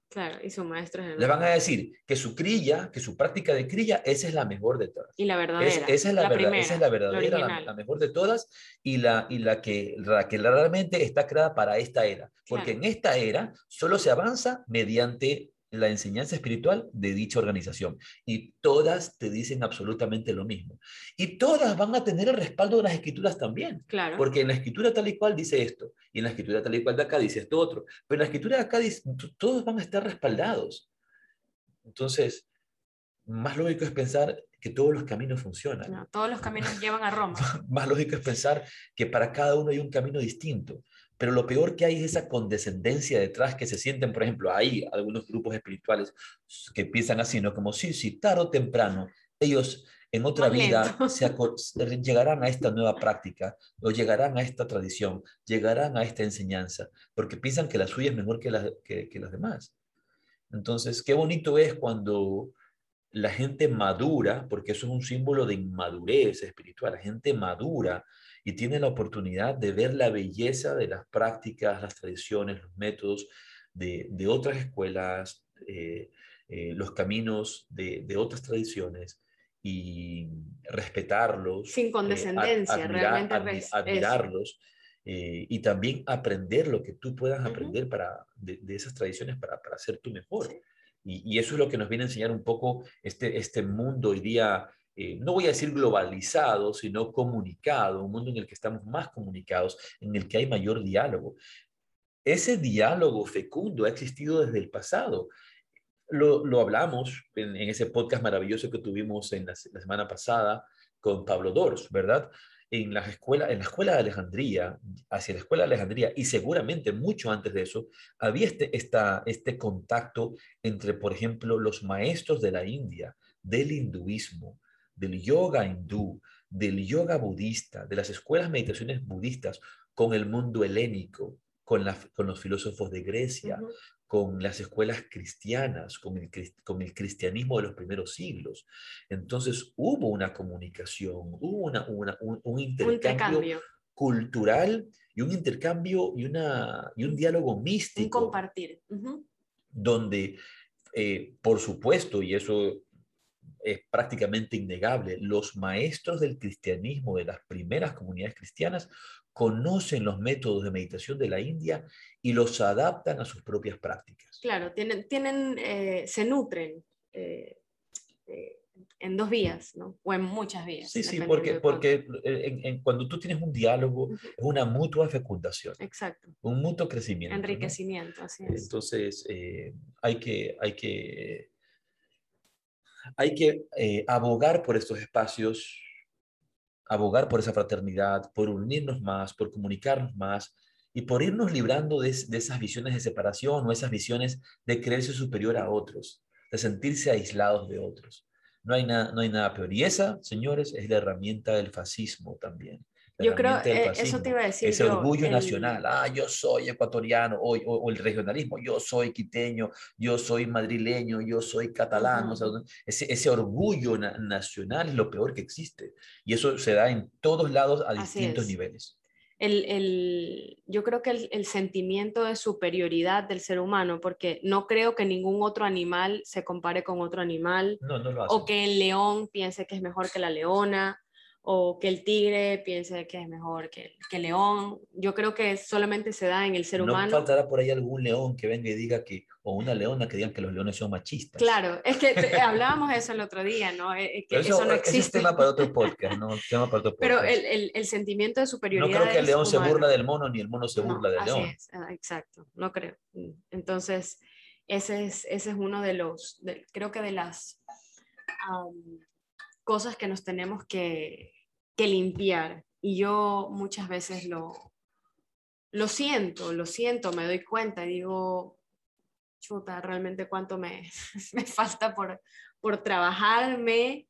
S2: Claro, y su maestro es el
S1: Les van a decir que su crilla, que su práctica de crilla, esa es la mejor de todas.
S2: Y la verdadera.
S1: Es- esa, es la verdad-
S2: primera,
S1: esa es la verdadera, la, la mejor de todas y la, y la, que, la que realmente está creada para esta era. Porque
S2: Claro.
S1: en esta era solo se avanza mediante la enseñanza espiritual de dicha organización. Y todas te dicen absolutamente lo mismo. Y todas van a tener el respaldo de las escrituras también.
S2: Claro.
S1: Porque en la escritura tal y cual dice esto, y en la escritura tal y cual de acá dice esto otro, pero en la escritura de acá dice, todos van a estar respaldados. Entonces, más lógico es pensar que todos los caminos funcionan.
S2: No, todos los caminos llevan a Roma.
S1: Más lógico es pensar que para cada uno hay un camino distinto. Pero lo peor que hay es esa condescendencia detrás que se sienten, por ejemplo, hay algunos grupos espirituales que piensan así, ¿no? Como, sí, sí, tarde o temprano, ellos en otra vida se llegarán a esta nueva práctica o llegarán a esta tradición, llegarán a esta enseñanza, porque piensan que la suya es mejor que, la, que, que las demás. Entonces, qué bonito es cuando la gente madura, porque eso es un símbolo de inmadurez espiritual, la gente madura y tiene la oportunidad de ver la belleza de las prácticas, las tradiciones, los métodos de, de otras escuelas, eh, eh, los caminos de, de otras tradiciones y respetarlos.
S2: Sin
S1: eh,
S2: condescendencia,
S1: admirar-
S2: realmente
S1: admi- admirarlos eh, y también aprender lo que tú puedas aprender para, de, de esas tradiciones para, para ser tú mejor.
S2: Sí.
S1: Y, y eso es lo que nos viene a enseñar un poco este, este mundo hoy día eh, no voy a decir globalizado, sino comunicado, un mundo en el que estamos más comunicados, en el que hay mayor diálogo. Ese diálogo fecundo ha existido desde el pasado. Lo, hablamos en, ese podcast maravilloso que tuvimos en la, semana pasada con Pablo Dors, ¿verdad? En la, escuela, en la escuela de Alejandría, hacia la escuela de Alejandría, y seguramente mucho antes de eso, había este, esta, este contacto entre, por ejemplo, los maestros de la India, del hinduismo, del yoga hindú, del yoga budista, de las escuelas meditaciones budistas con el mundo helénico, con, con los filósofos de Grecia, con las escuelas cristianas, con el, con el, cristianismo de los primeros siglos. Entonces hubo una comunicación, hubo una, un, intercambio, cultural y un intercambio y, una, y un diálogo místico. Un
S2: compartir.
S1: Donde, eh, por supuesto, y eso es prácticamente innegable, los maestros del cristianismo de las primeras comunidades cristianas conocen los métodos de meditación de la India y los adaptan a sus propias prácticas.
S2: Claro, tienen, tienen eh, se nutren eh, eh, en dos vías, ¿no? O en muchas vías.
S1: Sí, sí, porque, porque en, cuando tú tienes un diálogo, es una mutua fecundación.
S2: Exacto.
S1: Un mutuo crecimiento.
S2: Enriquecimiento, así es.
S1: Entonces, hay que... Hay que hay que abogar por estos espacios abogar por esa fraternidad, por unirnos más, por comunicarnos más y por irnos librando de, esas visiones de separación o esas visiones de creerse superior a otros, de sentirse aislados de otros. No hay, nada, no hay nada peor. Y esa, señores, es la herramienta del fascismo también.
S2: Yo creo, eh, eso te iba a decir.
S1: Ese orgullo nacional, ah, yo soy ecuatoriano, o, o, el regionalismo, yo soy quiteño, yo soy madrileño, yo soy catalán, ese, ese, orgullo nacional es lo peor que existe. Y eso se da en todos lados a distintos niveles.
S2: El, el, yo creo que el, el, sentimiento de superioridad del ser humano, porque no creo que ningún otro animal se compare con otro animal,
S1: no, no lo
S2: o que el león piense que es mejor que la leona, o que el tigre piense que es mejor que, que el león. Yo creo que solamente se da en el ser humano.
S1: No faltará por ahí algún león que venga y diga que, o una leona que diga que los leones son machistas.
S2: Claro, es que hablábamos eso el otro día, ¿no? Eh, que eso, no existe.
S1: es tema para otro podcast, ¿no? Tema para otro podcast.
S2: Pero el, el, el, sentimiento de superioridad.
S1: No creo que el león se burla del mono ni el mono se burla del león.
S2: Es, ah, exacto, no creo. Entonces, ese es, ese es uno de los, creo que de las cosas que nos tenemos que, que limpiar. Y yo muchas veces lo, lo siento, lo siento, me doy cuenta y digo, chuta, realmente cuánto me, me falta por, por trabajarme,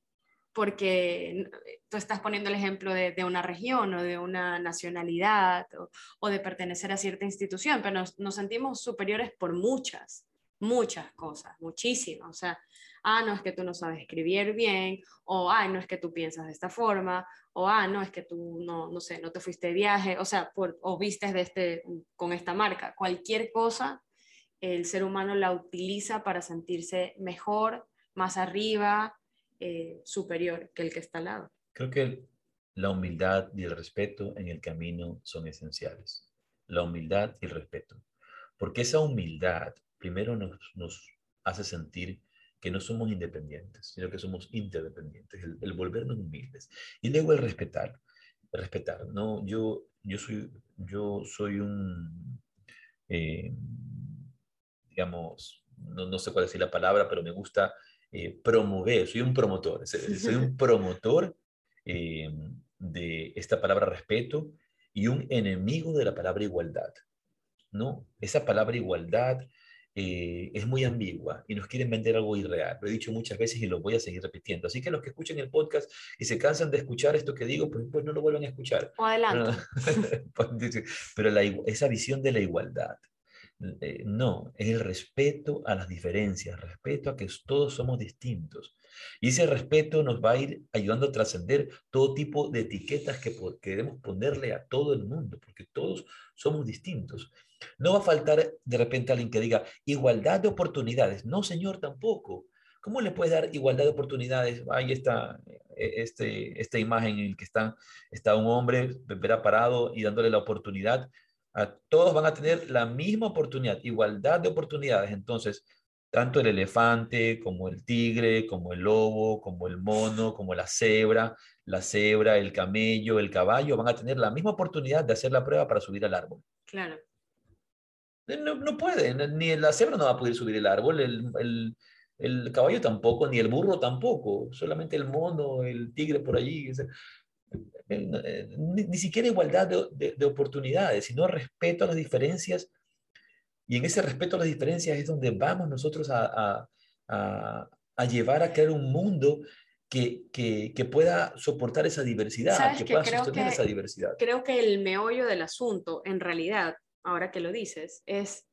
S2: porque tú estás poniendo el ejemplo de, de una región o de una nacionalidad o, o de pertenecer a cierta institución, pero nos, nos, sentimos superiores por muchas, muchas cosas, muchísimas. O sea, ah, no es que tú no sabes escribir bien, o ah, no es que tú piensas de esta forma, o ah, no es que tú no, no sé, no te fuiste de viaje, o sea, por, o vistes de este, con esta marca. Cualquier cosa, el ser humano la utiliza para sentirse mejor, más arriba, eh, superior que el que está al lado.
S1: Creo que la humildad y el respeto en el camino son esenciales. La humildad y el respeto. Porque esa humildad primero nos, nos hace sentir que no somos independientes, sino que somos interdependientes, el, volvernos humildes. Y luego el respetar, respetar, ¿no? Yo, yo, soy, yo soy un, eh, digamos, no, no, sé cuál es la palabra, pero me gusta eh, promover, soy un promotor, soy un promotor eh, de esta palabra respeto y un enemigo de la palabra igualdad, ¿no? Esa palabra igualdad eh, es muy ambigua y nos quieren vender algo irreal. Lo he dicho muchas veces y lo voy a seguir repitiendo. Así que los que escuchen el podcast y se cansan de escuchar esto que digo, pues, pues no lo vuelvan a escuchar.
S2: O adelante.
S1: Pero la, esa visión de la igualdad, eh, no, es el respeto a las diferencias, respeto a que todos somos distintos. Y ese respeto nos va a ir ayudando a trascender todo tipo de etiquetas que queremos ponerle a todo el mundo, porque todos somos distintos. No va a faltar de repente alguien que diga igualdad de oportunidades. No, señor, tampoco. ¿Cómo le puedes dar igualdad de oportunidades? Ahí está e, este, esta imagen en la que está, está un hombre, verá parado y dándole la oportunidad. A todos van a tener la misma oportunidad, igualdad de oportunidades. Entonces, tanto el elefante como el tigre, como el lobo, como el mono, como la cebra, la cebra, el camello, el caballo, van a tener la misma oportunidad de hacer la prueba para subir al árbol.
S2: Claro.
S1: No, no pueden, ni la cebra no va a poder subir el árbol, el, el, caballo tampoco, ni el burro tampoco, solamente el mono, el tigre por allí. Eh, ni, siquiera igualdad de, de, oportunidades, sino respeto a las diferencias. Y en ese respeto a las diferencias es donde vamos nosotros a, a, a llevar a crear un mundo que, que, pueda soportar esa diversidad, que pueda sostener esa diversidad.
S2: Creo que el meollo del asunto, en realidad, ahora que lo dices, es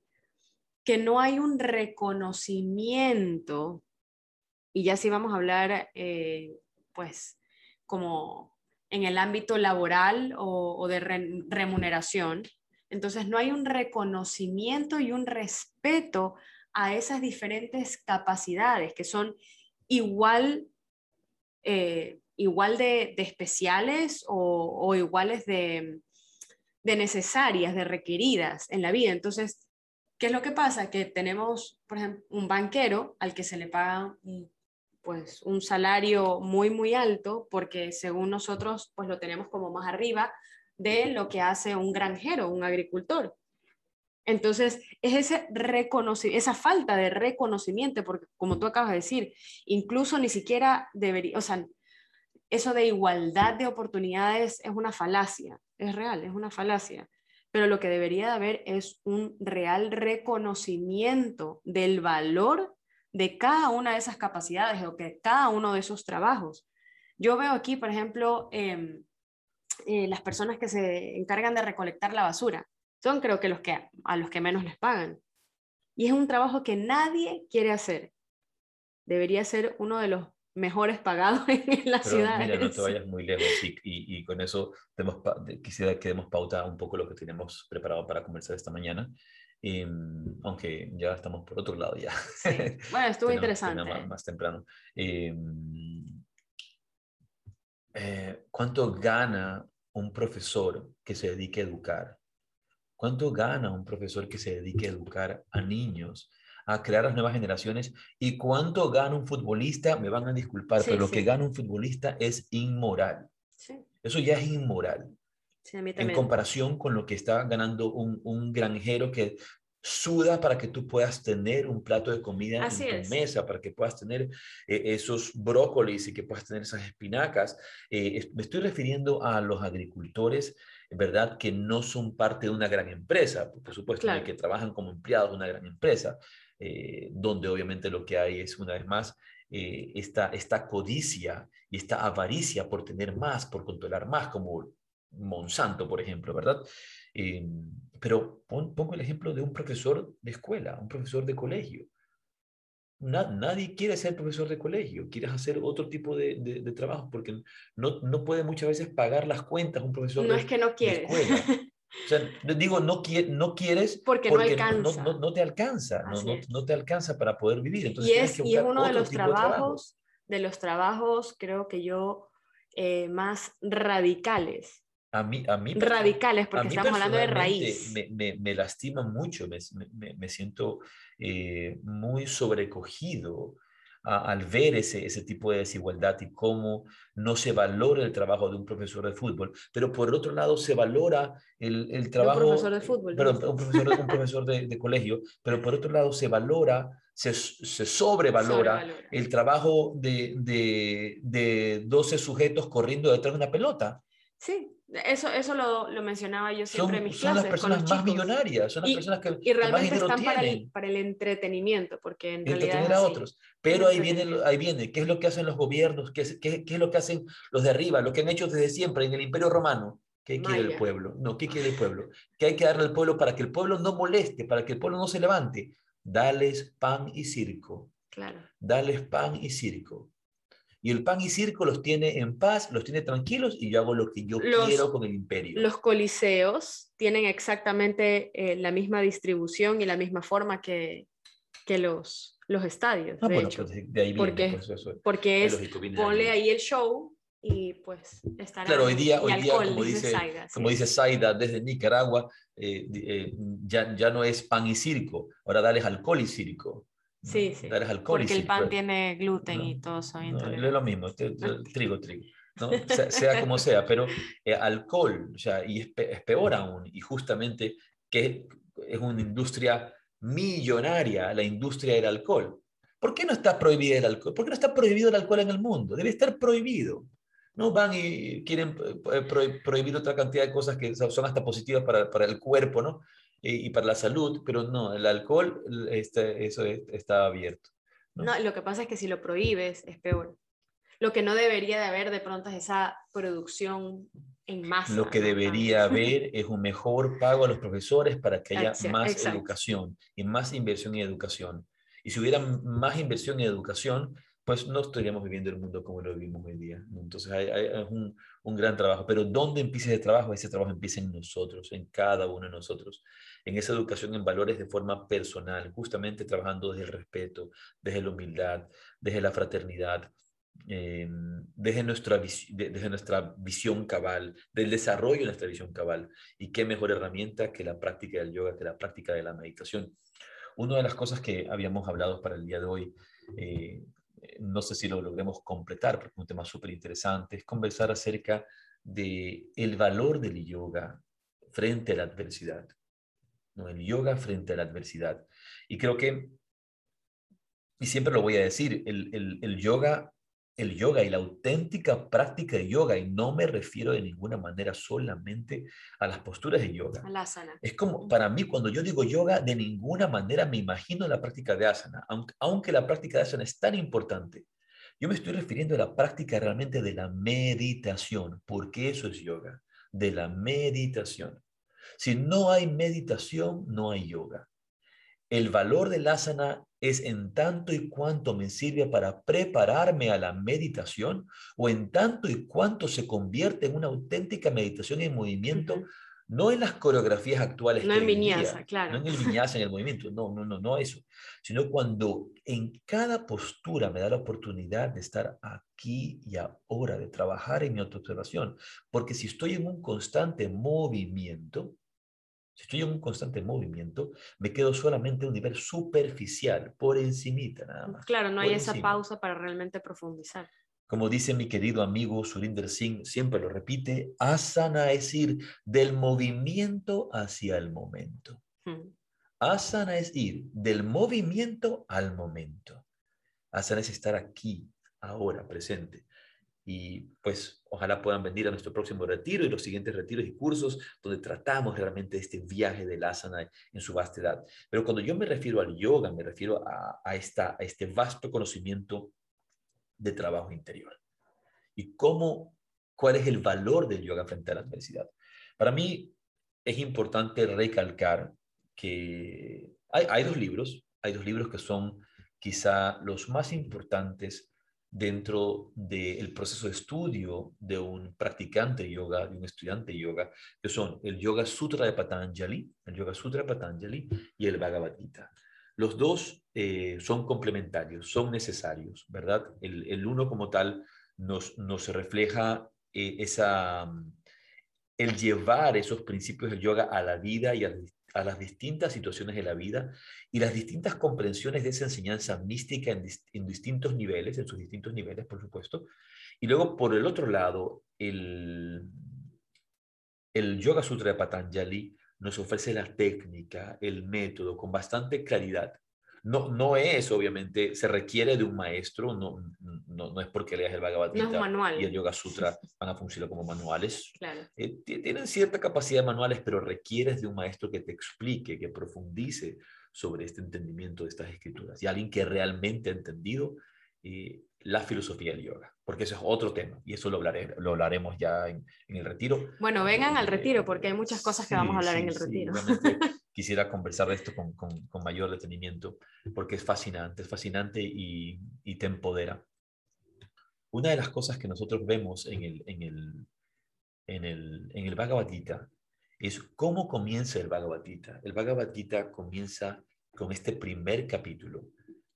S2: que no hay un reconocimiento, y ya si vamos a hablar, eh, pues, como en el ámbito laboral o, o de remuneración, entonces no hay un reconocimiento y un respeto a esas diferentes capacidades que son igual eh, igual de, especiales o, iguales de, necesarias, de requeridas en la vida. Entonces, ¿qué es lo que pasa? Que tenemos, por ejemplo, un banquero al que se le paga pues, un salario muy, muy alto porque según nosotros pues lo tenemos como más arriba de lo que hace un granjero, un agricultor. Entonces, es ese esa falta de reconocimiento, porque como tú acabas de decir, incluso ni siquiera debería, o sea, eso de igualdad de oportunidades es una falacia, es real, es una falacia, pero lo que debería de haber es un real reconocimiento del valor de cada una de esas capacidades o que cada uno de esos trabajos. Yo veo aquí, por ejemplo, em, eh, las personas que se encargan de recolectar la basura son creo que los que a los que menos les pagan. Y es un trabajo que nadie quiere hacer. Debería ser uno de los mejores pagados en la ciudad.
S1: Mira, no te vayas muy lejos y, y, con eso demos, quisiera que demos pauta un poco lo que tenemos preparado para conversar esta mañana. Em, aunque ya estamos por otro lado ya.
S2: Bueno, estuvo interesante.
S1: Más, temprano. Em, eh, ¿Cuánto gana un profesor que se dedique a educar? ¿Cuánto gana un profesor que se dedique a educar a niños, a crear las nuevas generaciones? ¿Y cuánto gana un futbolista? Me van a disculpar, pero lo que gana un futbolista es inmoral. Eso ya es inmoral. en comparación con lo que está ganando un, granjero que suda para que tú puedas tener un plato de comida en tu mesa, para que puedas tener eh, esos brócolis y que puedas tener esas espinacas. Eh, me estoy refiriendo a los agricultores ¿verdad? Que no son parte de una gran empresa, por supuesto, que trabajan como empleados de una gran empresa, eh, donde obviamente lo que hay es, una vez más, eh, esta, esta codicia y esta avaricia por tener más, por controlar más, como Monsanto, por ejemplo, ¿verdad? Eh, pero pongo el ejemplo de un profesor de escuela, un profesor de colegio nadie quiere ser profesor de colegio, quieres hacer otro tipo de, de, trabajo porque no, no, puede muchas veces pagar las cuentas un profesor
S2: no es que no quieres.
S1: O sea, digo, no, no quieres
S2: porque, no, alcanza.
S1: No, no, te alcanza, no, no, te alcanza para poder vivir.
S2: Entonces, y es, y es uno de los trabajos, de, los trabajos, creo que yo, eh, más radicales.
S1: A mí, a mí,
S2: radicales, porque estamos hablando de raíz.
S1: Me, me, me lastima mucho, me, me siento eh, muy sobrecogido al ver ese, ese tipo de desigualdad y cómo no se valora el trabajo de un profesor de fútbol, pero por otro lado se valora el, el trabajo...
S2: Un profesor de fútbol.
S1: Pero, un profesor, un profesor de, de, colegio, pero por otro lado se valora, se, se sobrevalora, el trabajo de, de, de 12 sujetos corriendo detrás de una pelota.
S2: Sí, eso, eso lo, lo, mencionaba yo siempre en mis clases.
S1: Son las personas más millonarias, son las
S2: y,
S1: personas que,
S2: y realmente
S1: más
S2: están para el, para el, entretenimiento, porque en
S1: realidad. a otros. Pero ahí viene, ahí viene, ¿qué es lo que hacen los gobiernos? ¿Qué es, qué, qué es lo que hacen los de arriba? Lo que han hecho desde siempre en el Imperio Romano. ¿Qué quiere el pueblo? No, ¿qué quiere el pueblo? ¿Qué hay que darle al pueblo para que el pueblo no moleste, para que el pueblo no se levante? Dales pan y circo.
S2: Claro.
S1: Dales pan y circo. Y el pan y circo los tiene en paz, los tiene tranquilos y yo hago lo que yo quiero con el imperio.
S2: Los coliseos tienen exactamente eh, la misma distribución y la misma forma que, que los, los estadios. Ah, de bueno, hecho. Pues de ahí viene, porque, pues eso, porque es, ponle ahí el show y pues estará.
S1: Claro, hoy día, hoy día como, dice, Saida, como dice Saida desde Nicaragua, eh, eh, ya, ya no es pan y circo, ahora dales alcohol y circo.
S2: Sí, sí.
S1: Eres alcohólico.
S2: Porque el pan
S1: pues.
S2: tiene gluten
S1: No,
S2: y todos son
S1: No, es lo mismo, trigo, trigo. ¿no? Sea, sea como sea, pero eh, alcohol, o sea, y es, es peor aún, y justamente que es una industria millonaria, la industria del alcohol. ¿Por qué no está prohibido el alcohol? ¿Por qué no está prohibido el alcohol en el mundo? Debe estar prohibido. No van y quieren eh, pro- prohibir otra cantidad de cosas que son son hasta positivas para, para el cuerpo, ¿no? Y, y para la salud, pero no, el alcohol, este, eso es- está abierto. ¿no?
S2: No, lo que pasa es que si lo prohíbes es peor. Lo que no debería de haber de pronto es esa producción en masa.
S1: Lo que debería haber es un mejor pago a los profesores para que haya más
S2: exacto.
S1: educación y más inversión en educación. Y si hubiera más inversión en educación, pues no estaríamos viviendo el mundo como lo vivimos hoy día. Entonces hay, es un, un gran trabajo. Pero ¿dónde empieza ese trabajo? Ese trabajo empieza en nosotros, en cada uno de nosotros, en esa educación en valores de forma personal, justamente trabajando desde el respeto, desde la humildad, desde la fraternidad, eh, desde, nuestra, desde nuestra visión cabal, del desarrollo de nuestra visión cabal. Y qué mejor herramienta que la práctica del yoga, que la práctica de la meditación. Una de las cosas que habíamos hablado para el día de hoy, eh, no sé si lo logremos completar, porque es un tema súper interesante, es conversar acerca de el valor del yoga frente a la adversidad. ¿no? El yoga frente a la adversidad. Y creo que, y siempre lo voy a decir, el, el, el yoga el yoga y la auténtica práctica de yoga, y no me refiero de ninguna manera solamente a las posturas de yoga.
S2: Asana.
S1: Es como, para mí, cuando yo digo yoga, de ninguna manera me imagino la práctica de asana, aunque, aunque la práctica de asana es tan importante. Yo me estoy refiriendo a la práctica realmente de la meditación, porque eso es yoga, de la meditación. Si no hay meditación, no hay yoga. El valor del asana es en tanto y cuanto me sirve para prepararme a la meditación o en tanto y cuanto se convierte en una auténtica meditación en movimiento, no en las coreografías actuales.
S2: No en viñasa, claro.
S1: No en el viñasa, en el movimiento, no, no, no, no eso, sino cuando en cada postura me da la oportunidad de estar aquí y ahora, de trabajar en mi autoobservación, porque si estoy en un constante movimiento, si estoy en un constante movimiento, me quedo solamente a un nivel superficial, por encimita nada más.
S2: Claro, no hay esa
S1: encima.
S2: pausa para realmente profundizar.
S1: Como dice mi querido amigo Surinder Singh, siempre lo repite, asana es ir del movimiento hacia el momento.
S2: Mm.
S1: Asana es ir del movimiento al momento. Asana es estar aquí, ahora, presente. Y pues ojalá puedan venir a nuestro próximo retiro y los siguientes retiros y cursos donde tratamos realmente este viaje del asana en su vastedad. Pero cuando yo me refiero al yoga, me refiero a, esta, este vasto conocimiento de trabajo interior. Y cómo, cuál es el valor del yoga frente a la adversidad. Para mí es importante recalcar que hay, hay dos libros, hay dos libros que son quizá los más importantes dentro del proceso de estudio de un practicante de yoga, de un estudiante de yoga, que son el Yoga Sutra de Patanjali, el Yoga Sutra de Patanjali y el Bhagavad Gita. Los dos eh, son complementarios, son necesarios, ¿verdad? El, el uno como tal nos, nos refleja eh, esa, el llevar esos principios del yoga a la vida y a, a, las distintas situaciones de la vida y las distintas comprensiones de esa enseñanza mística en, dist en, distintos niveles, en sus distintos niveles, por supuesto. Y luego, por el otro lado, el, el Yoga Sutra de Patanjali nos ofrece la técnica, el método, con bastante claridad. No, no es, obviamente, se requiere de un maestro, no, no, no es porque leas el Bhagavad Gita y el Yoga Sutra van a funcionar como manuales.
S2: Claro.
S1: Eh, tienen cierta capacidad de manuales, pero requieres de un maestro que te explique, que profundice sobre este entendimiento de estas escrituras y alguien que realmente ha entendido eh, la filosofía del yoga, porque eso es otro tema y eso lo, hablaré, lo hablaremos ya en, en el retiro.
S2: Bueno, vengan al retiro porque hay muchas cosas que
S1: Sí,
S2: vamos a hablar
S1: sí,
S2: en el
S1: sí,
S2: retiro.
S1: Quisiera conversar de esto con, mayor detenimiento porque es fascinante, es fascinante y, y, te empodera. Una de las cosas que nosotros vemos en el, en el, en el, en el Bhagavad Gita es cómo comienza el Bhagavad Gita. El Bhagavad Gita comienza con este primer capítulo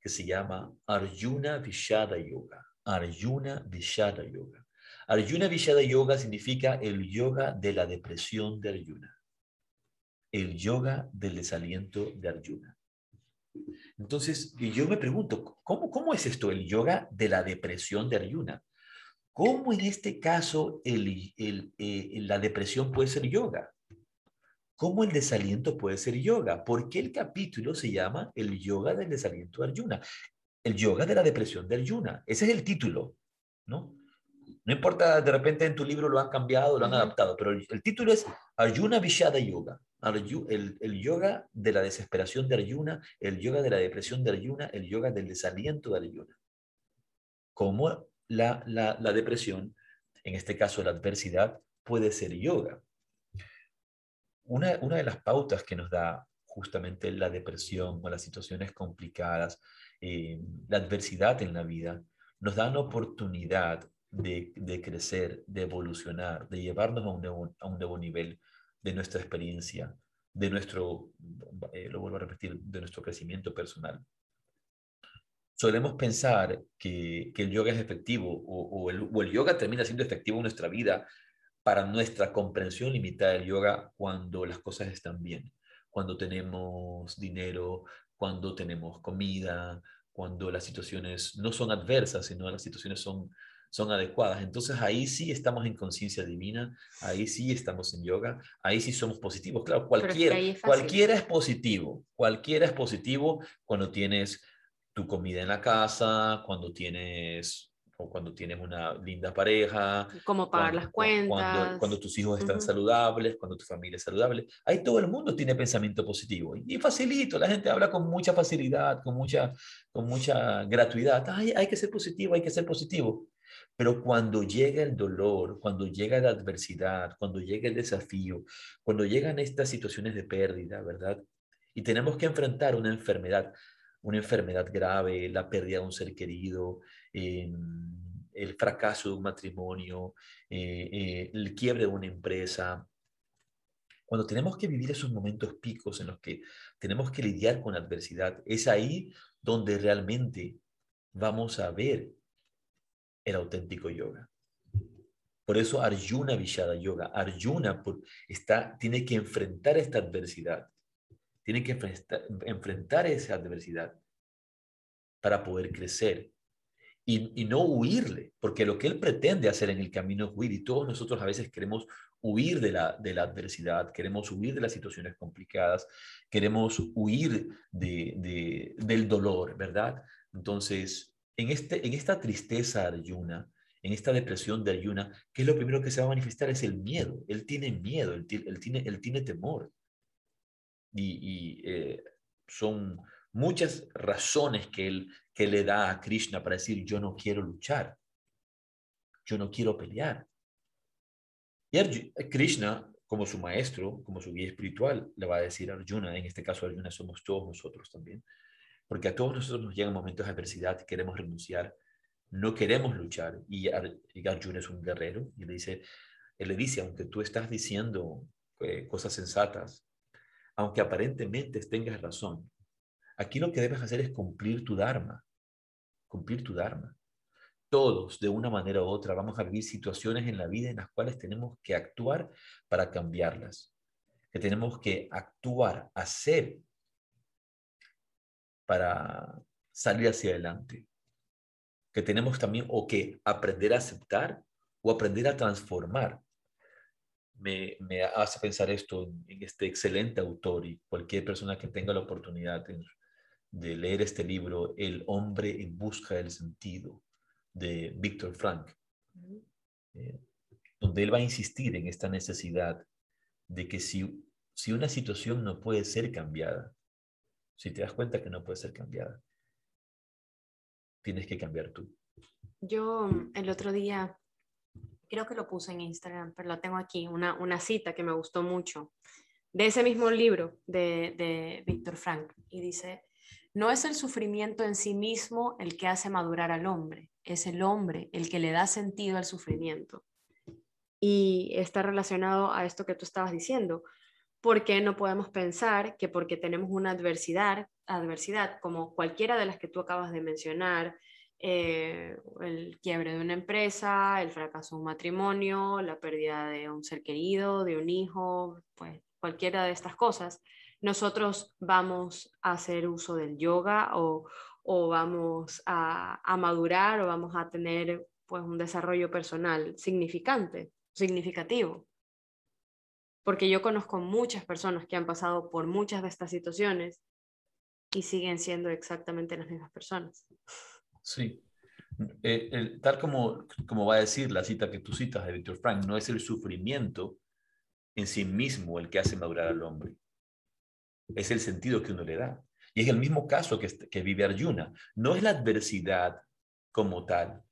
S1: que se llama Arjuna Vishada Yoga. Arjuna Vishada Yoga. Arjuna Vishada Yoga significa el yoga de la depresión de Arjuna. El yoga del desaliento de Arjuna. Entonces, yo me pregunto, ¿cómo, ¿cómo es esto, el yoga de la depresión de Arjuna? ¿Cómo en este caso el, eh, la depresión puede ser yoga? ¿Cómo el desaliento puede ser yoga? ¿Por qué el capítulo se llama el yoga del desaliento de Arjuna? El yoga de la depresión de Arjuna. Ese es el título, ¿no? No importa, de repente en tu libro lo han cambiado, lo han adaptado, pero el, título es Arjuna Vishada Yoga. El, el, yoga de la desesperación de Arjuna, el yoga de la depresión de Arjuna, el yoga del desaliento de Arjuna. Cómo la, la, la depresión, en este caso la adversidad, puede ser yoga. Una, una de las pautas que nos da justamente la depresión o las situaciones complicadas, eh, la adversidad en la vida, nos da una oportunidad de, crecer, de evolucionar, de llevarnos a un, nuevo, a un nuevo nivel de nuestra experiencia, de nuestro, eh, lo vuelvo a repetir, de nuestro crecimiento personal. Solemos pensar que, que el yoga es efectivo o, o, el, o el yoga termina siendo efectivo en nuestra vida para nuestra comprensión limitada del yoga cuando las cosas están bien, cuando tenemos dinero, cuando tenemos comida, cuando las situaciones no son adversas, sino las situaciones son, son adecuadas. Entonces ahí sí estamos en conciencia divina, ahí sí estamos en yoga, ahí sí somos positivos. Claro, cualquiera, es cualquiera es positivo, cualquiera es positivo cuando tienes tu comida en la casa, cuando tienes o cuando tienes una linda pareja.
S2: Cómo pagar las cuentas.
S1: Cuando, tus hijos están saludables, cuando tu familia es saludable. Ahí todo el mundo tiene pensamiento positivo. Y, facilito, la gente habla con mucha facilidad, con mucha, con mucha gratuidad. Ay, hay que ser positivo, hay que ser positivo. Pero cuando llega el dolor, cuando llega la adversidad, cuando llega el desafío, cuando llegan estas situaciones de pérdida, ¿verdad? Y tenemos que enfrentar una enfermedad, una enfermedad grave, la pérdida de un ser querido, el fracaso de un matrimonio, eh, eh, el quiebre de una empresa. Cuando tenemos que vivir esos momentos picos en los que tenemos que lidiar con adversidad, es ahí donde realmente vamos a ver el auténtico yoga. Por eso Arjuna Vishada Yoga, Arjuna está, tiene que enfrentar esta adversidad, tiene que enfrentar, esa adversidad para poder crecer y, no huirle, porque lo que él pretende hacer en el camino es huir y todos nosotros a veces queremos huir de la, adversidad, queremos huir de las situaciones complicadas, queremos huir de, del dolor, ¿verdad? Entonces, en, este, en esta tristeza Arjuna, en esta depresión de Arjuna, ¿qué es lo primero que se va a manifestar? Es el miedo. Él tiene miedo, él, tiene, él tiene temor. Y, eh, son muchas razones que él, que le da a Krishna para decir, yo no quiero luchar, yo no quiero pelear. Y Krishna, como su maestro, como su guía espiritual, le va a decir a Arjuna, en este caso Arjuna somos todos nosotros también, porque a todos nosotros nos llegan momentos de adversidad, queremos renunciar, no queremos luchar, y, Arjuna es un guerrero, y le dice, él le dice, aunque tú estás diciendo eh, cosas sensatas, aunque aparentemente tengas razón, Aquí lo que debes hacer es cumplir tu Dharma, cumplir tu Dharma. Todos, de una manera u otra, vamos a vivir situaciones en la vida en las cuales tenemos que actuar para cambiarlas, que tenemos que actuar, hacer para salir hacia adelante, que tenemos también o que aprender a aceptar o aprender a transformar. Me, hace pensar esto en, este excelente autor y cualquier persona que tenga la oportunidad de leer este libro, El hombre en busca del sentido, de Víctor Frank, eh, donde él va a insistir en esta necesidad de que si, si una situación no puede ser cambiada, si te das cuenta que no puede ser cambiada, tienes que cambiar tú.
S2: Yo el otro día, creo que lo puse en Instagram, pero lo tengo aquí, una, una cita que me gustó mucho, de ese mismo libro de, de Víctor Frank, y dice, no es el sufrimiento en sí mismo el que hace madurar al hombre, es el hombre el que le da sentido al sufrimiento. Y está relacionado a esto que tú estabas diciendo. ¿Por qué no podemos pensar que porque tenemos una adversidad, adversidad como cualquiera de las que tú acabas de mencionar, eh, el quiebre de una empresa, el fracaso de un matrimonio, la pérdida de un ser querido, de un hijo, pues cualquiera de estas cosas, nosotros vamos a hacer uso del yoga o, o vamos a, a, madurar o vamos a tener pues un desarrollo personal significante, significativo. Porque yo conozco muchas personas que han pasado por muchas de estas situaciones y siguen siendo exactamente las mismas personas.
S1: Sí. Eh, tal como, como va a decir la cita que tú citas de Víctor Frank, no es el sufrimiento en sí mismo el que hace madurar al hombre. Es el sentido que uno le da. Y es el mismo caso que, que vive Arjuna. No es la adversidad como tal.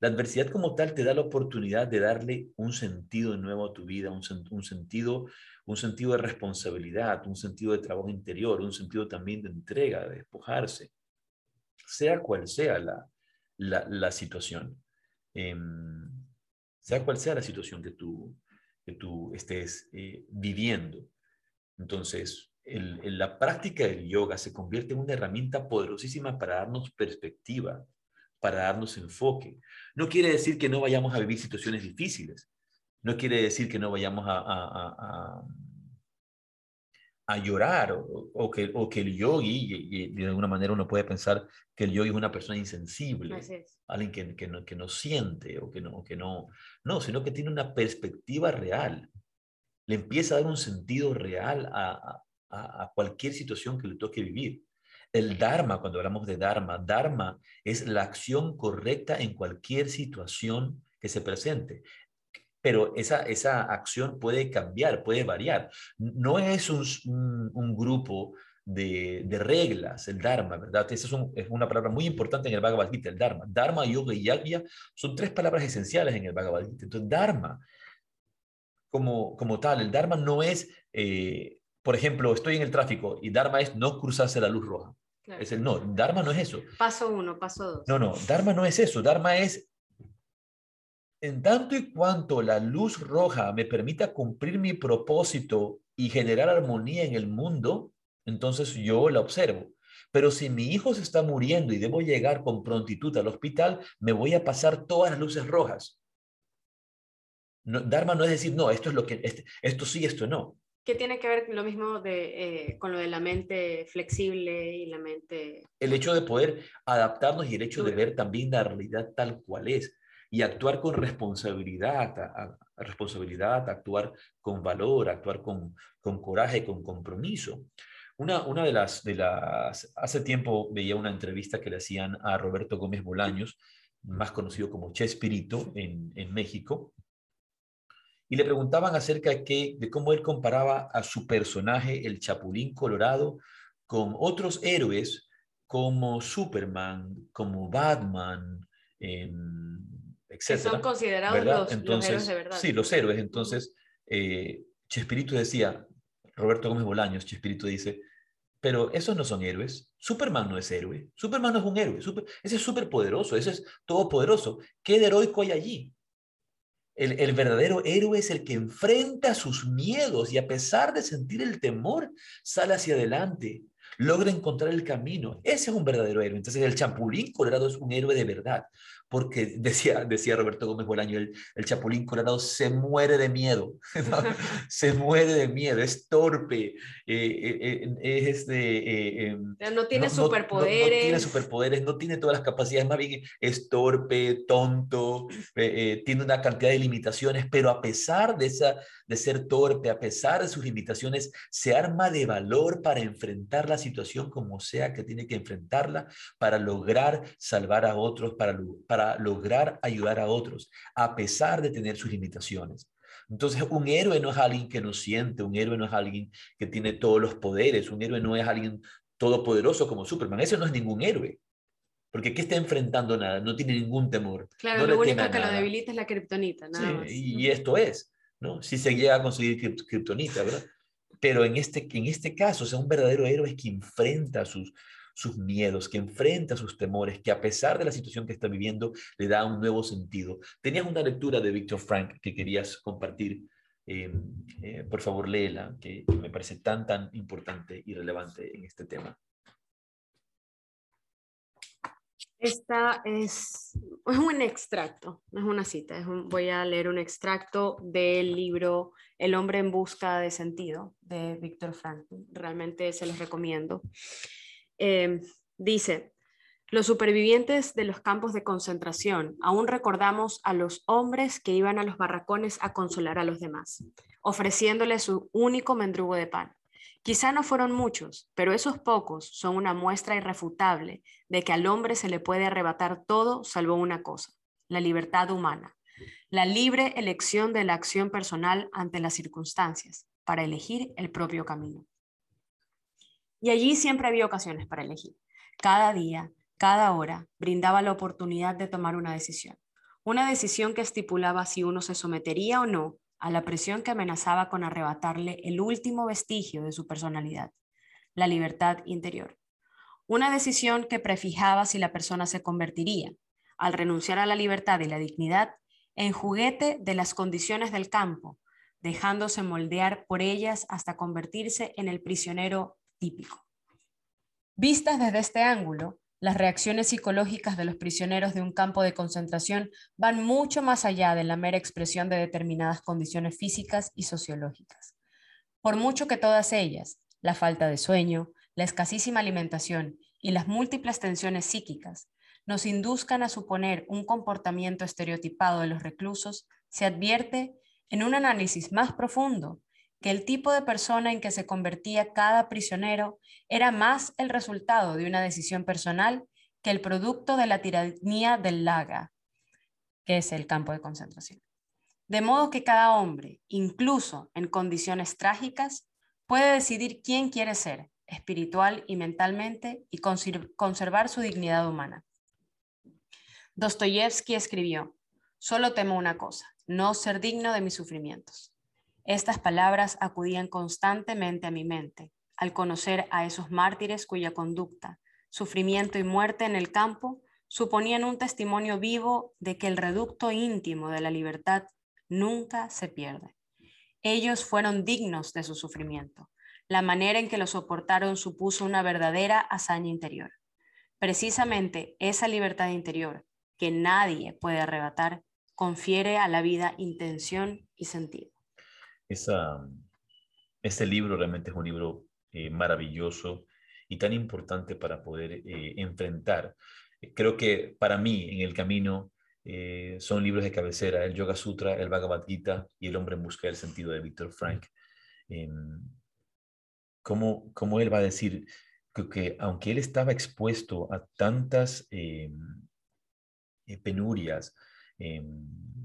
S1: La adversidad como tal te da la oportunidad de darle un sentido nuevo a tu vida, un, un, sentido, un sentido de responsabilidad, un sentido de trabajo interior, un sentido también de entrega, de despojarse, sea cual sea la, la, situación, em, sea cual sea la situación que tú, que tú estés eh, viviendo. Entonces, la práctica del yoga se convierte en una herramienta poderosísima para darnos perspectiva, para darnos enfoque. No quiere decir que no vayamos a vivir situaciones difíciles, no quiere decir que no vayamos a, a llorar o, que, o que el yogi, y, de alguna manera uno puede pensar que el yogi es una persona insensible, alguien que, que, no, que no siente o que no, que no, no, sino que tiene una perspectiva real, le empieza a dar un sentido real a, a, a cualquier situación que le toque vivir. El Dharma, cuando hablamos de Dharma, Dharma es la acción correcta en cualquier situación que se presente pero esa, esa acción puede cambiar, puede variar. No es un, grupo de, de, reglas, el Dharma, ¿verdad? Esa es, es, una palabra muy importante en el Bhagavad Gita, el Dharma. Dharma, Yoga y Yagya son tres palabras esenciales en el Bhagavad Gita. Entonces, Dharma, como, como tal, el Dharma no es, eh, por ejemplo, estoy en el tráfico y Dharma es no cruzarse la luz roja. Es el, no, Dharma no es eso.
S2: Paso uno, paso dos.
S1: No, no, Dharma no es eso. Dharma es en tanto y cuanto la luz roja me permita cumplir mi propósito y generar armonía en el mundo, entonces yo la observo. Pero si mi hijo se está muriendo y debo llegar con prontitud al hospital, me voy a pasar todas las luces rojas. Dharma no es decir, no, esto es lo que, este, esto sí, esto no.
S2: ¿Qué tiene que ver lo mismo de, eh, con lo de la mente flexible y la mente...
S1: El hecho de poder adaptarnos y el hecho de ver también la realidad tal cual es y actuar con responsabilidad, responsabilidad, actuar con valor, actuar con, con coraje, con compromiso. Una, una de, las, de las, hace tiempo veía una entrevista que le hacían a Roberto Gómez Bolaños, más conocido como Chespirito en, en México, y le preguntaban acerca de, qué, de cómo él comparaba a su personaje, el Chapulín Colorado, con otros héroes como Superman, como Batman, eh, que
S2: son considerados los, héroes de verdad.
S1: Sí, los héroes. Entonces, eh, Chespirito decía, Roberto Gómez Bolaños, Chespirito dice, pero esos no son héroes. Superman no es héroe. Superman no es un héroe. ese es súper poderoso, ese es todopoderoso. ¿Qué de heroico hay allí? El, el, verdadero héroe es el que enfrenta sus miedos y a pesar de sentir el temor, sale hacia adelante, logra encontrar el camino. Ese es un verdadero héroe. Entonces el Chapulín Colorado es un héroe de verdad porque decía, decía Roberto Gómez Bolaño, el, el Chapulín Colorado se muere de miedo, se muere de miedo, es torpe, eh, eh, eh, es este...
S2: no tiene superpoderes.
S1: No, tiene superpoderes, no tiene todas las capacidades, más bien es torpe, tonto, tiene una cantidad de limitaciones, pero a pesar de, esa, de ser torpe, a pesar de sus limitaciones, se arma de valor para enfrentar la situación como sea que tiene que enfrentarla, para lograr salvar a otros, para, para para lograr ayudar a otros, a pesar de tener sus limitaciones. Entonces, un héroe no es alguien que no siente, un héroe no es alguien que tiene todos los poderes, un héroe no es alguien todopoderoso como Superman, ese no es ningún héroe. Porque ¿qué está enfrentando nada? No tiene ningún temor.
S2: Claro, lo único que lo debilita es la kriptonita, nada
S1: Y, esto es, ¿no? Si se llega a conseguir kriptonita, ¿verdad? Pero en este, en este caso, o sea, un verdadero héroe es que enfrenta sus, sus miedos, que enfrenta sus temores, que a pesar de la situación que está viviendo, le da un nuevo sentido. Tenías una lectura de Víctor Frank que querías compartir. Eh, eh, por favor, léela, que me parece tan, tan importante y relevante en este tema.
S2: Esta es, un extracto, no es una cita, voy a leer un extracto del libro El hombre en busca de sentido de Víctor Frankl. Realmente se los recomiendo. Eh, dice, los supervivientes de los campos de concentración aún recordamos a los hombres que iban a los barracones a consolar a los demás, ofreciéndoles su único mendrugo de pan. Quizá no fueron muchos, pero esos pocos son una muestra irrefutable de que al hombre se le puede arrebatar todo salvo una cosa, la libertad humana, la libre elección de la acción personal ante las circunstancias, para elegir el propio camino. Y allí siempre había ocasiones para elegir. Cada día, cada hora, brindaba la oportunidad de tomar una decisión. Una decisión que estipulaba si uno se sometería o no a la presión que amenazaba con arrebatarle el último vestigio de su personalidad, la libertad interior. Una decisión que prefijaba si la persona se convertiría, al renunciar a la libertad y la dignidad, en juguete de las condiciones del campo, dejándose moldear por ellas hasta convertirse en el prisionero típico. Vistas desde este ángulo, las reacciones psicológicas de los prisioneros de un campo de concentración van mucho más allá de la mera expresión de determinadas condiciones físicas y sociológicas. Por mucho que todas ellas, la falta de sueño, la escasísima alimentación y las múltiples tensiones psíquicas, nos induzcan a suponer un comportamiento estereotipado de los reclusos, se advierte en un análisis más profundo que el tipo de persona en que se convertía cada prisionero era más el resultado de una decisión personal que el producto de la tiranía del laga, que es el campo de concentración. De modo que cada hombre, incluso en condiciones trágicas, puede decidir quién quiere ser, espiritual y mentalmente, y conservar su dignidad humana. Dostoyevsky escribió, solo temo una cosa, no ser digno de mis sufrimientos. Estas palabras acudían constantemente a mi mente al conocer a esos mártires cuya conducta, sufrimiento y muerte en el campo suponían un testimonio vivo de que el reducto íntimo de la libertad nunca se pierde. Ellos fueron dignos de su sufrimiento. La manera en que lo soportaron supuso una verdadera hazaña interior. Precisamente esa libertad interior, que nadie puede arrebatar, confiere a la vida intención y sentido.
S1: Esa, este libro realmente es un libro eh, maravilloso y tan importante para poder eh, enfrentar. Creo que para mí en el camino eh, son libros de cabecera, el Yoga Sutra, el Bhagavad Gita y el hombre en busca del sentido de Víctor Frank. Em, ¿cómo, ¿Cómo él va a decir que, que, aunque él estaba expuesto a tantas em, penurias, em,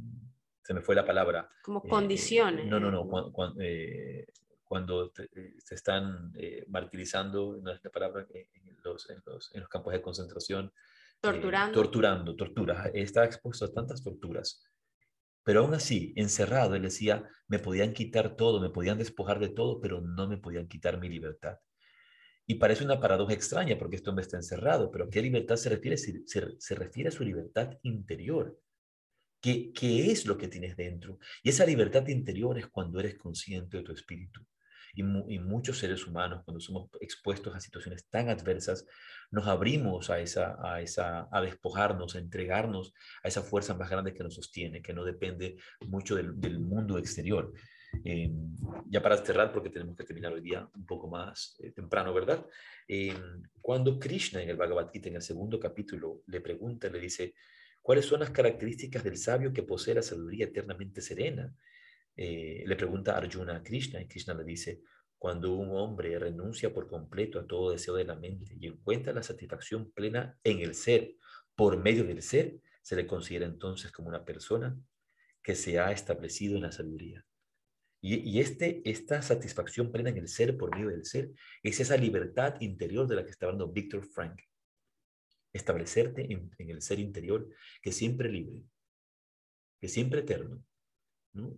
S1: se me fue la palabra.
S2: Como eh, condiciones.
S1: no, no, no, cuando, eh, cuando eh, se están martirizando, no es la palabra, en los, en los, en los campos de concentración.
S2: Torturando.
S1: torturando, torturas. Estaba expuesto a tantas torturas. Pero aún así, encerrado, él decía, me podían quitar todo, me podían despojar de todo, pero no me podían quitar mi libertad. Y parece una paradoja extraña porque este hombre está encerrado, pero ¿a qué libertad se refiere? Se, se, se refiere a su libertad interior. ¿Qué, ¿Qué, es lo que tienes dentro? Y esa libertad interior es cuando eres consciente de tu espíritu. Y, y, muchos seres humanos, cuando somos expuestos a situaciones tan adversas, nos abrimos a, esa, a, esa, a despojarnos, a entregarnos a esa fuerza más grande que nos sostiene, que no depende mucho del, del mundo exterior. Eh, ya para cerrar, porque tenemos que terminar hoy día un poco más eh, temprano, ¿verdad? Eh, cuando Krishna en el Bhagavad Gita, en el segundo capítulo, le pregunta, le dice, ¿Cuáles son las características del sabio que posee la sabiduría eternamente serena? Eh, le pregunta Arjuna a Krishna y Krishna le dice, cuando un hombre renuncia por completo a todo deseo de la mente y encuentra la satisfacción plena en el ser, por medio del ser, se le considera entonces como una persona que se ha establecido en la sabiduría. Y, este, esta satisfacción plena en el ser, por medio del ser, es esa libertad interior de la que está hablando Víctor Frank establecerte en, el ser interior que siempre libre, que siempre eterno.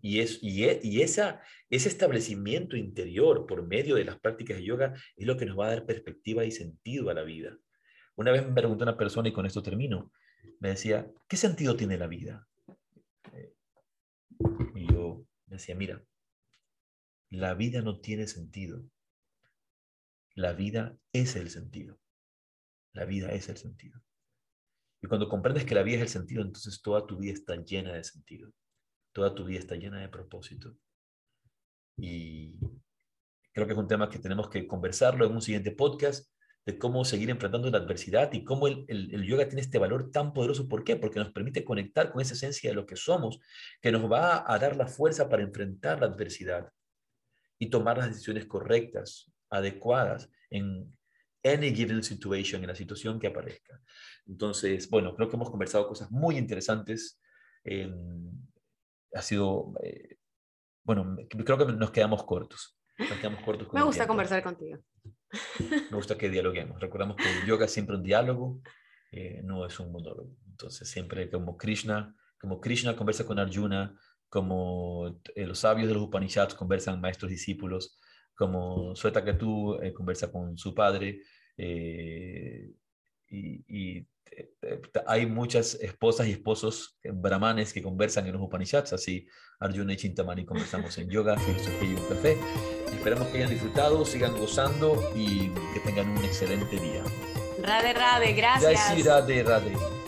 S1: Y, es, y, e, y esa, ese establecimiento interior por medio de las prácticas de yoga es lo que nos va a dar perspectiva y sentido a la vida. Una vez me preguntó una persona, y con esto termino, me decía, ¿qué sentido tiene la vida? Eh, y yo decía, mira, la vida no tiene sentido. La vida es el sentido. La vida es el sentido. Y cuando comprendes que la vida es el sentido, entonces toda tu vida está llena de sentido. Toda tu vida está llena de propósito. Y creo que es un tema que tenemos que conversarlo en un siguiente podcast de cómo seguir enfrentando la adversidad y cómo el, yoga tiene este valor tan poderoso. ¿Por qué? Porque nos permite conectar con esa esencia de lo que somos, que nos va a dar la fuerza para enfrentar la adversidad y tomar las decisiones correctas, adecuadas en any given situation, en la situación que aparezca. Entonces, bueno, creo que hemos conversado cosas muy interesantes. Em, ha sido, eh, bueno, creo que nos quedamos cortos. Nos quedamos cortos
S2: Me gusta conversar contigo.
S1: Me gusta que dialoguemos. Recordamos que el yoga es siempre un diálogo, eh, no es un monólogo. Entonces, siempre como Krishna, como Krishna conversa con Arjuna, como eh, los sabios de los Upanishads conversan maestros discípulos, como Sueta que tú eh, conversa con su padre, y, y hay muchas esposas y esposos brahmanes que conversan en los Upanishads, así Arjuna y Chintamani conversamos en yoga, filosofía y un café. Esperamos que hayan disfrutado, sigan gozando y que tengan un excelente día.
S2: Rade, rade, gracias.
S1: Jai Rade, rade.